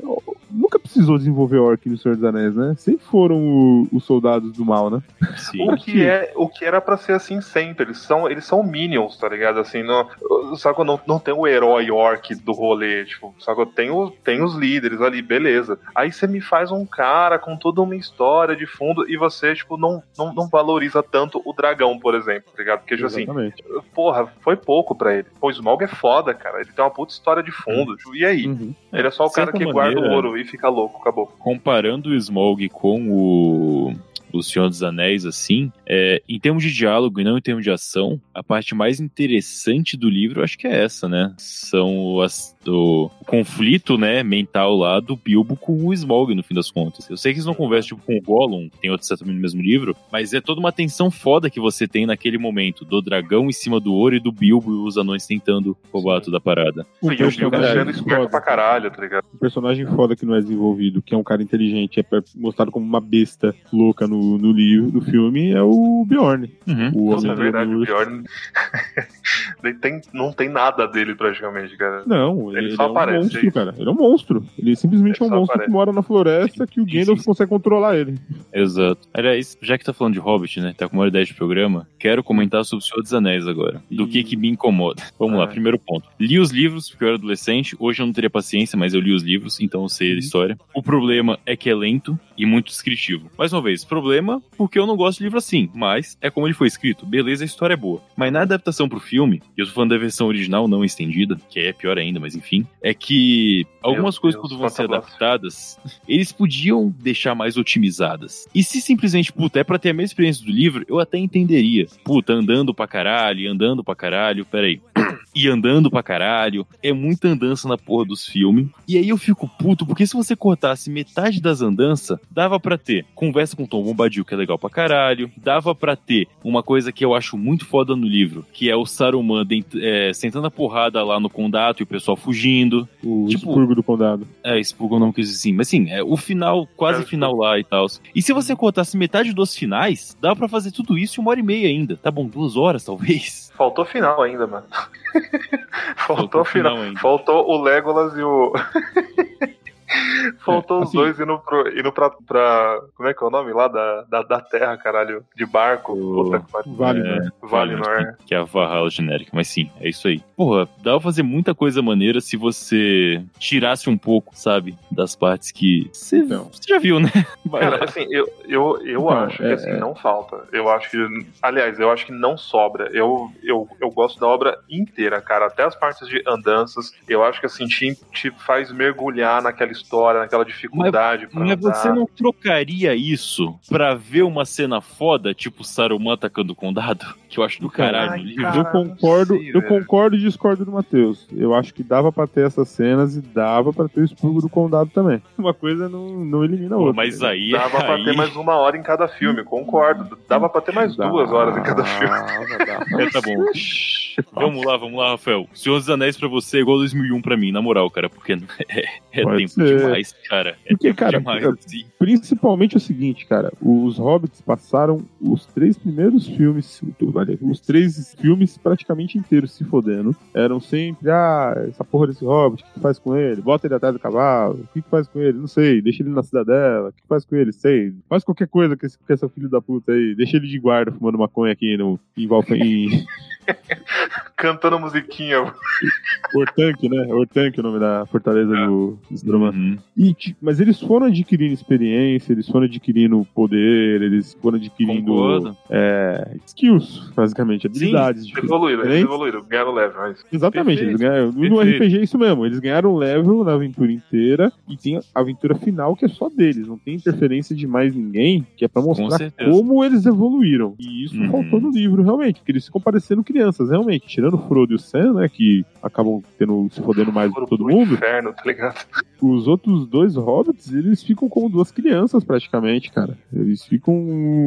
nunca precisou desenvolver orc no Senhor dos Anéis, né? Sempre foram o- os soldados do mal, né? Sim. O que, é, o que era pra ser assim sempre. Eles são, eles são minions, tá ligado? Assim, não, sabe, não, não tem o herói orc do rolê, tipo, sabe, tem, o, tem os líderes ali, beleza. Aí você me faz um cara com toda uma história de fundo e você, tipo, não, não, não valoriza tanto o dragão, por exemplo, tá ligado? Porque, tipo assim, porra, foi pouco pra ele. Pô, o Smaug é foda, cara. Ele tem uma puta história de fundo. tipo, E aí? Uhum. Ele é só o cara que guarda o maneira- ouro e fica louco, acabou. comparando o Smaug com o, o Senhor dos Anéis, assim, é, em termos de diálogo e não em termos de ação, a parte mais interessante do livro, eu acho que é essa, né? São as, o, o conflito, né, mental lá do Bilbo com o Smaug, no fim das contas. Eu sei que eles não conversam, tipo, com o Gollum, tem outro certo no mesmo livro, mas é toda uma tensão foda que você tem naquele momento, do dragão em cima do ouro e do Bilbo e os anões tentando roubar toda a parada. Um e o Bilbo personagem sendo esperto foda. pra caralho, tá ligado? Um personagem foda que não é desenvolvido, que é um cara inteligente, é mostrado como uma besta louca no, no livro, no filme, é o Bjorn. O Nossa, é Homem verdade, do o pior. Ele tem, não tem nada dele praticamente, cara. Não, Ele ele, só é um aparece, monstro, é cara. Ele é um monstro. Ele simplesmente Ele é um monstro aparece. que mora na floresta que o Gandalf consegue controlar ele. Exato. Aliás, já que tá falando de Hobbit, né? Tá com uma ideia de programa, quero comentar sobre o Senhor dos Anéis agora. Do que que me incomoda. Vamos lá, Ah. primeiro ponto. Li os livros, porque eu era adolescente. Hoje eu não teria paciência, mas eu li os livros, então eu sei a história. O problema é que é lento e muito descritivo. Mais uma vez, problema porque eu não gosto de livro assim, mas é como ele foi escrito. Beleza, a história é boa. Mas na adaptação pro filme, e eu tô falando da versão original, não estendida, que é pior ainda, mas enfim, é que algumas Meu coisas Deus, quando vão ser adaptadas, eles podiam deixar mais otimizadas. E se simplesmente, puta, é pra ter a mesma experiência do livro, eu até entenderia. Puta, andando pra caralho, andando pra caralho, peraí. E andando pra caralho, é muita andança na porra dos filmes. E aí eu fico puto, porque se você cortasse metade das andanças, dava pra ter conversa com Tom Bombadil, que é legal pra caralho. Dava pra ter uma coisa que eu acho muito foda no livro, que é o Saruman é, sentando a porrada lá no condado e o pessoal fugindo. O Tipo- expurgo do condado. É, expurgam não quis assim. Mas sim, é o final, quase É, final lá e tal. E se você cortasse metade dos finais, dá pra fazer tudo isso em uma hora e meia ainda. Tá bom, duas horas talvez. Faltou final ainda, mano. Faltou Faltou final. final ainda. Faltou o Legolas e o. Faltou É, os assim- dois indo, pro, indo pra, pra. Como é que é o nome lá? Da, da, da terra, caralho. De barco. O- que. Vale, É, né? Valinor. Que é a Valhalla genérica. Mas sim, é isso aí. Porra, dá pra fazer muita coisa maneira se você tirasse um pouco, sabe? Das partes que. Você Então. você já viu, né? Cara, assim, eu, eu, eu Não, acho que é- assim, é. não falta. Eu acho que. Aliás, eu acho que não sobra. Eu, eu, eu gosto da obra inteira, cara. Até as partes de andanças. Eu acho que assim, te, te faz mergulhar naquela história, naquela dificuldade pra Mas andar. você não trocaria isso pra ver uma cena foda, tipo Saruman atacando o condado? Que eu acho do caralho Ai, cara. eu concordo, sei, eu concordo e discordo do Matheus. Eu acho que dava pra ter essas cenas e dava pra ter o expurgo do condado também. Uma coisa não, não elimina a outra. mas né? aí. Dava pra aí... ter mais uma hora em cada filme, concordo. Dava pra ter mais duas horas em cada filme. Dava, dava. É, tá bom. vamos lá, vamos lá, Rafael. Senhor dos Anéis pra você é igual 2001 pra mim, na moral, cara, porque é, é tempo ser. demais, cara. É Porque, tempo cara, demais, eu- assim. Principalmente o seguinte, cara. Os Hobbits passaram os três primeiros filmes, aliás, os três filmes praticamente inteiros se fodendo. Eram sempre, ah, essa porra desse Hobbit, o que que faz com ele? Bota ele atrás do cavalo, o que que faz com ele? Não sei, deixa ele na cidadela, o que que faz com ele? Sei, faz qualquer coisa com esse, com esse filho da puta aí, deixa ele de guarda fumando maconha aqui no, em, Valfa, em Cantando musiquinha. Ortanque, né? Ortanque é o nome da fortaleza do, do Saruman. Uhum. E, mas eles foram adquirindo experiência, eles foram adquirindo poder, eles foram adquirindo é, skills, basicamente, habilidades. diferentes. Evoluíram, eles evoluíram, ganharam leve, mas. Exatamente, eles Perfeito. ganharam. No. RPG é isso mesmo, eles ganharam level na aventura inteira e tem a aventura final que é só deles, não tem interferência de mais ninguém, que é pra mostrar como eles evoluíram. E isso Uhum. faltou no livro, realmente, porque eles ficam parecendo crianças, realmente. Tirando o Frodo e o Sam, né, que acabam tendo, se fodendo mais do que todo mundo, Inferno, tá ligado? Os outros dois hobbits, eles ficam como duas crianças praticamente, cara. Eles ficam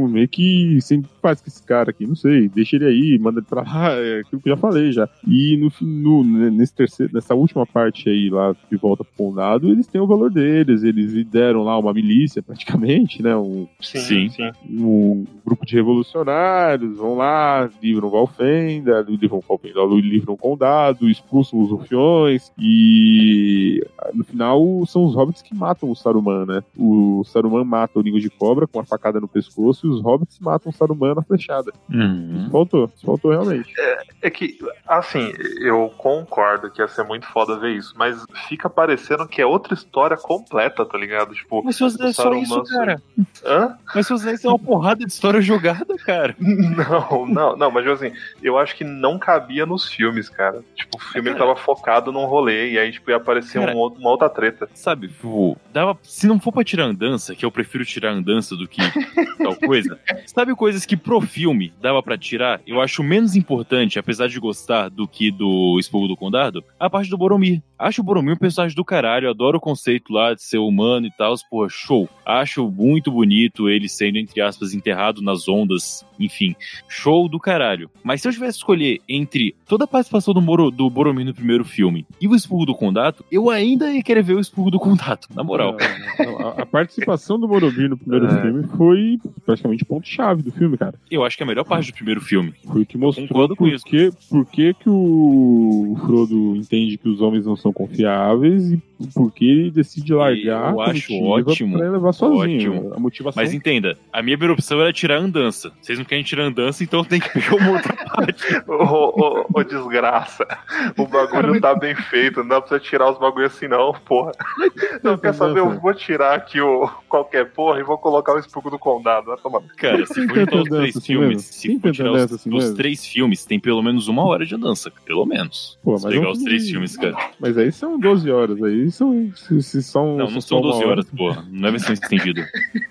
meio que sem o que faz com esse cara aqui, não sei, deixa ele aí, manda ele pra lá, é aquilo que eu já falei já. E no, no nesse terceiro, nessa última parte aí lá de volta pro condado, eles têm o valor deles, eles lideram lá uma milícia praticamente, né, um, Sim. um grupo de revolucionários, vão lá, livram Valfenda, livram Valfenda, livram o condado, expulsam os rufiões e no final final são os hobbits que matam o Saruman, né? O Saruman mata o língua de cobra com a facada no pescoço e os hobbits matam o Saruman na flechada. Uhum. Isso faltou, isso faltou realmente. É que, assim, eu concordo que ia ser muito foda ver isso, mas fica parecendo que é outra história completa, tá ligado? Tipo, Mas seus é só Saruman isso, cara. hã? Mas seus é uma porrada de história jogada, cara. Não, não, não, mas tipo assim, eu acho que não cabia nos filmes, cara. Tipo, o filme ele tava focado num rolê e aí, tipo, ia aparecer Cara, um outro- uma outra treta. Sabe, tipo, dava, se não for pra tirar andança, que eu prefiro tirar andança do que tal coisa, sabe coisas que pro filme dava pra tirar? Eu acho menos importante, apesar de gostar do que do Expurgo do Condado, a parte do Boromir. Acho o Boromir um personagem do caralho, adoro o conceito lá de ser humano e tal, porra, show. Acho muito bonito ele sendo, entre aspas, enterrado nas ondas, enfim, show do caralho. Mas se eu tivesse que escolher entre toda a participação do, Moro, do Boromir no primeiro filme e o Expurgo do Condado, eu ainda ia querer ver o Expurgo do Condado, na moral. Não, não, a, a participação do Boromir no primeiro É. filme foi praticamente ponto-chave do filme, cara. Eu acho que é a melhor parte do primeiro filme. Foi o que mostrou Concordo com por isso. que, por que, que o Frodo entende que os homens não são confiáveis e por que ele decide largar Eu a acho ótimo, pra levar sozinho. ótimo. A motivação Mas entenda, a minha primeira opção era tirar andança. Vocês não querem tirar andança, então tem que pegar uma outra. Ô, ô, ô, desgraça. O bagulho tá bem feito, não dá pra você tirar os bagulho assim, não, porra. Não, quer saber? Eu vou tirar aqui o qualquer porra e vou colocar o expurgo do condado. Vai tomar. Cara, se for tirar tanta os três assim filmes, mesmo? se Tem for tirar os, assim os três filmes, tem pelo menos uma hora de andança. Pelo menos. Pô, Se mas pegar os três filmes, cara. Mas aí são 12 horas, aí são. Se, se são Não, se não são uma 12 hora- horas, porra. Não é versão estendida.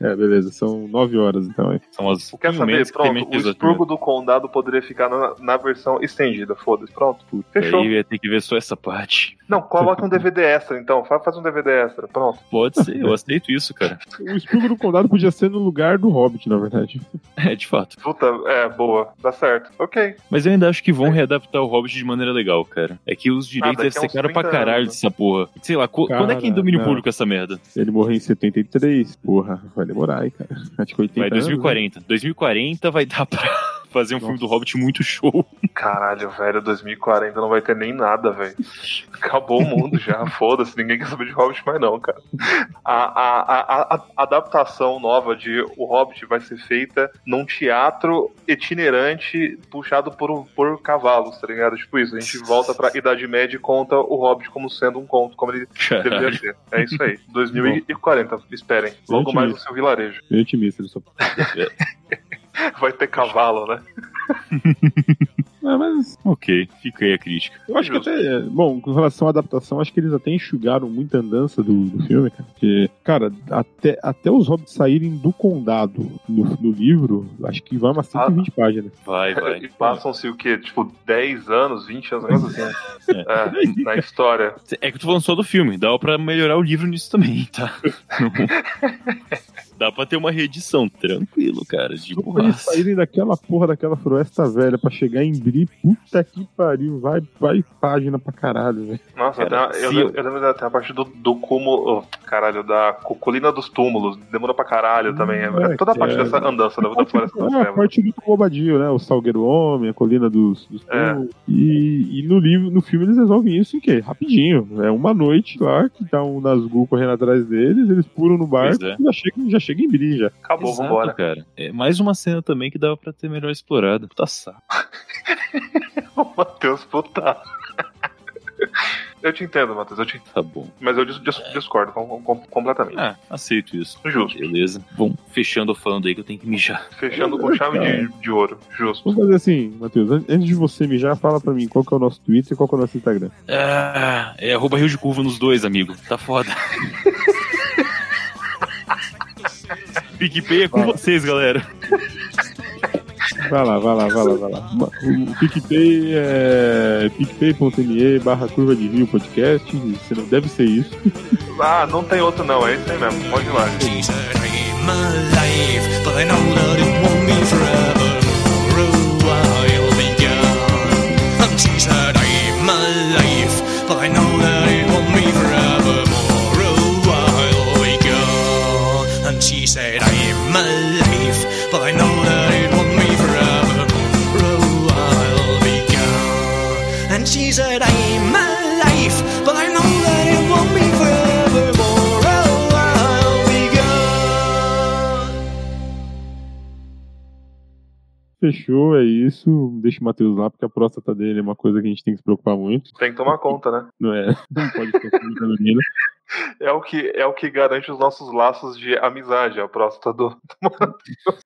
É, beleza, são 9 horas então. São as Quer saber? menos que tem Pronto, o expurgo do condado poderia ficar na, na versão estendida, foda-se. Pronto. Fechou. Aí eu ia ter que ver só essa parte. Não, coloca um DVD extra então. Fa- Faz um DVD extra. Pronto. Pode ser, eu aceito isso, cara. O Espírito do Condado podia ser no lugar do Hobbit, na verdade. É, de fato. Puta, é, boa. Dá certo. Ok. Mas eu ainda acho que vão readaptar o Hobbit de maneira legal, cara. É que os direitos daqui devem ser caro pra 30 caralho anos, dessa porra. Sei lá, co- Cara, quando é que tem domínio não. público essa merda? Ele morreu em 73, porra, vai demorar, hein, cara. Acho que 80 Vai anos, né? 2040. 2040 vai dar pra fazer um filme do Hobbit muito show. Caralho, velho, 2040 não vai ter nem nada, velho. Acabou o mundo já, foda-se, ninguém quer saber de Hobbit mais não, cara. A, a, a, a- adaptação nova de O Hobbit vai ser feita num teatro itinerante puxado por, por cavalos, tá ligado? Tipo isso, a gente volta pra Idade Média e conta o Hobbit como sendo um conto, como ele deveria Caralho. ser. É isso aí, 2040, esperem. Logo mais no seu vilarejo. Bem otimista, ele só. Vai ter cavalo, né? É, mas Ok, fica aí a crítica. eu acho que até. Bom, com relação à adaptação, acho que eles até enxugaram muita andança do, do filme, cara. Porque, cara, até, até os hobbits saírem do condado no, no livro, acho que vai umas 120 páginas. Vai, E vai. passam-se o quê? Tipo, 10 anos, 20 anos, negócio assim. É, na história. É que eu tô falando só do filme, dá pra melhorar o livro nisso também, tá? Dá pra ter uma reedição, tranquilo, cara, de pra eles saírem daquela porra daquela floresta velha pra chegar em Bri, puta que pariu, vai, vai página pra caralho, velho. Nossa, Cara, eu, lembro- eu lembro até a parte do, do cúmulo. oh, caralho, da co- colina dos túmulos. Demora pra caralho também. É, É, toda a parte é- dessa andança da, da floresta das É, a trevas. parte do Bobadinho, né? O Salgueiro Homem, a colina dos, dos É. túmulos. E, e no livro, no filme, eles resolvem isso em quê? Rapidinho. É uma noite lá, que tá um Nazgûl correndo atrás deles, eles pulam no barco é. e já chegam já chega em Bri, já. Acabou, Exato, vambora. cara. É mais uma cena também que dava pra ter melhor explorada. Puta saco. O Matheus, puta. Eu te entendo, Matheus, eu te entendo. Tá bom. Mas eu dis- dis- discordo com- com- completamente. Ah, aceito isso. Justo. Beleza. Bom, fechando falando aí que eu tenho que mijar. Fechando com chave de, de ouro. Justo. Vamos fazer assim, Matheus, an- antes de você mijar, fala pra mim qual que é o nosso Twitter e qual que é o nosso Instagram. Ah, é arroba Rio de Curva nos dois, amigo. Tá foda. PicPay é com vocês, galera. Vai lá, vai lá, vai lá, vai lá. O PicPay é picpay.me barra curva de rio podcast. Você não deve ser isso. Ah, não tem outro não, é isso aí mesmo. Pode ir lá. She said, I'm alive, but I know but I know that it won't be oh, I'll be gone. Fechou, é isso. Deixa o Matheus lá, porque a próstata dele é uma coisa que a gente tem que se preocupar muito. Tem que tomar conta, né? Não é? Não pode ficar com menina. É o, que, é o que garante os nossos laços de amizade, é a próstata do, do Matheus.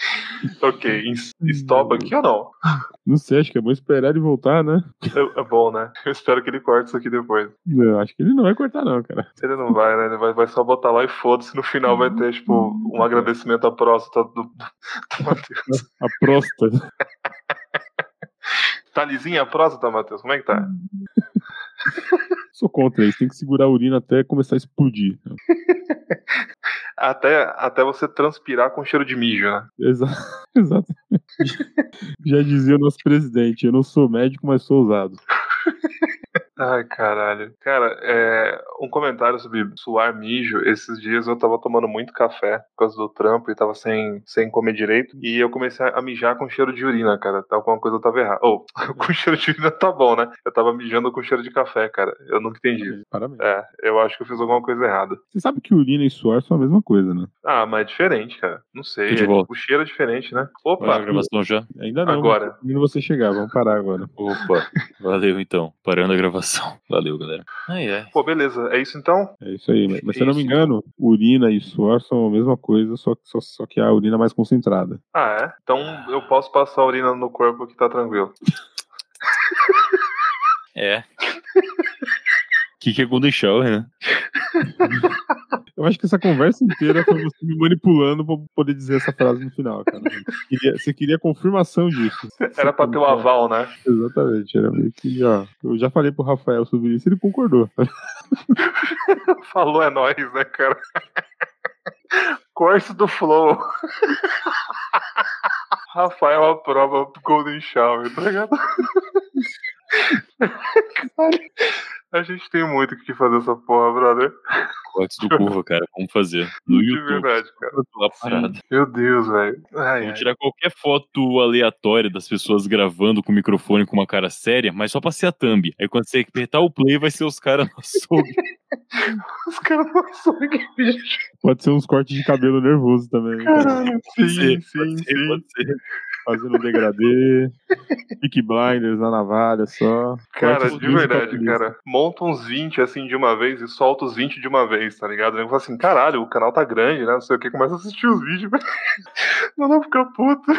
ok, stop aqui ou não? Não sei, acho que é bom esperar ele voltar, né? É, é bom, né? Eu espero que ele corte isso aqui depois. Não, acho que ele não vai cortar, não, cara. Ele não vai, né? Ele vai, vai só botar lá e foda-se. No final vai ter, tipo, um agradecimento à próstata do, do, do Matheus. A próstata. Tá lisinha a próstata, Matheus? Como é que tá? Sou contra isso. Tem que segurar a urina até começar a explodir. Até, até você transpirar com cheiro de mijo, né? Exa Exatamente. Já dizia o nosso presidente: eu não sou médico, mas sou ousado. Ai, caralho. Cara, é, um comentário sobre suar mijo. Esses dias eu tava tomando muito café por causa do trampo e tava sem, sem comer direito. E eu comecei a mijar com cheiro de urina, cara. Alguma coisa tava errada. Ou, com cheiro de urina tá bom, né? Eu tava mijando com cheiro de café, cara. Eu nunca entendi. Parabéns. É, eu acho que eu fiz alguma coisa errada. Você sabe que urina e suor são a mesma coisa, né? Ah, mas é diferente, cara. Não sei. É- volta. o cheiro é diferente, né? Opa, na gravação já? Ainda não. Agora. Quando você chegar, vamos parar agora. Opa, valeu então. Parando a gravação. Valeu, galera. Ai, ai. pô, beleza. É isso então? É isso aí. Mas, mas se eu não me engano, urina e suor são a mesma coisa, só, só, só que a urina é mais concentrada. Ah, é? Então eu posso passar a urina no corpo que tá tranquilo. É. Que que é Golden Shower, né? Eu acho que essa conversa inteira foi você me manipulando pra poder dizer essa frase no final, cara. Queria- você queria confirmação disso. Era pra ter o aval, né? Exatamente, era meio que, ó. Eu já falei pro Rafael sobre isso, ele concordou. Falou é nóis, né, cara? Corte do Flow. Rafael aprova Golden Shower, tá ligado? Caralho. A gente tem muito o que fazer essa porra, brother. Cortes do curva, cara. Vamos fazer. No De YouTube. verdade, cara. Meu Deus, velho. Ai. tirar qualquer foto aleatória das pessoas gravando com o microfone com uma cara séria, mas só pra ser a thumb. Aí quando você apertar o play, vai ser os caras no açougue. Os caras sabem que bicho. Pode ser uns cortes de cabelo nervoso também. cara. Caralho. Pode Sim, ser, sim, pode ser, sim. pode ser. Fazendo degradê, Peak Blinders na navalha só. Cara, de verdade, cara. Monta uns 20 assim de uma vez e solta os 20 de uma vez, tá ligado? Eu falo assim, caralho, o canal tá grande, né? Não sei o que, começa a assistir os vídeos. Não, não, fica puto.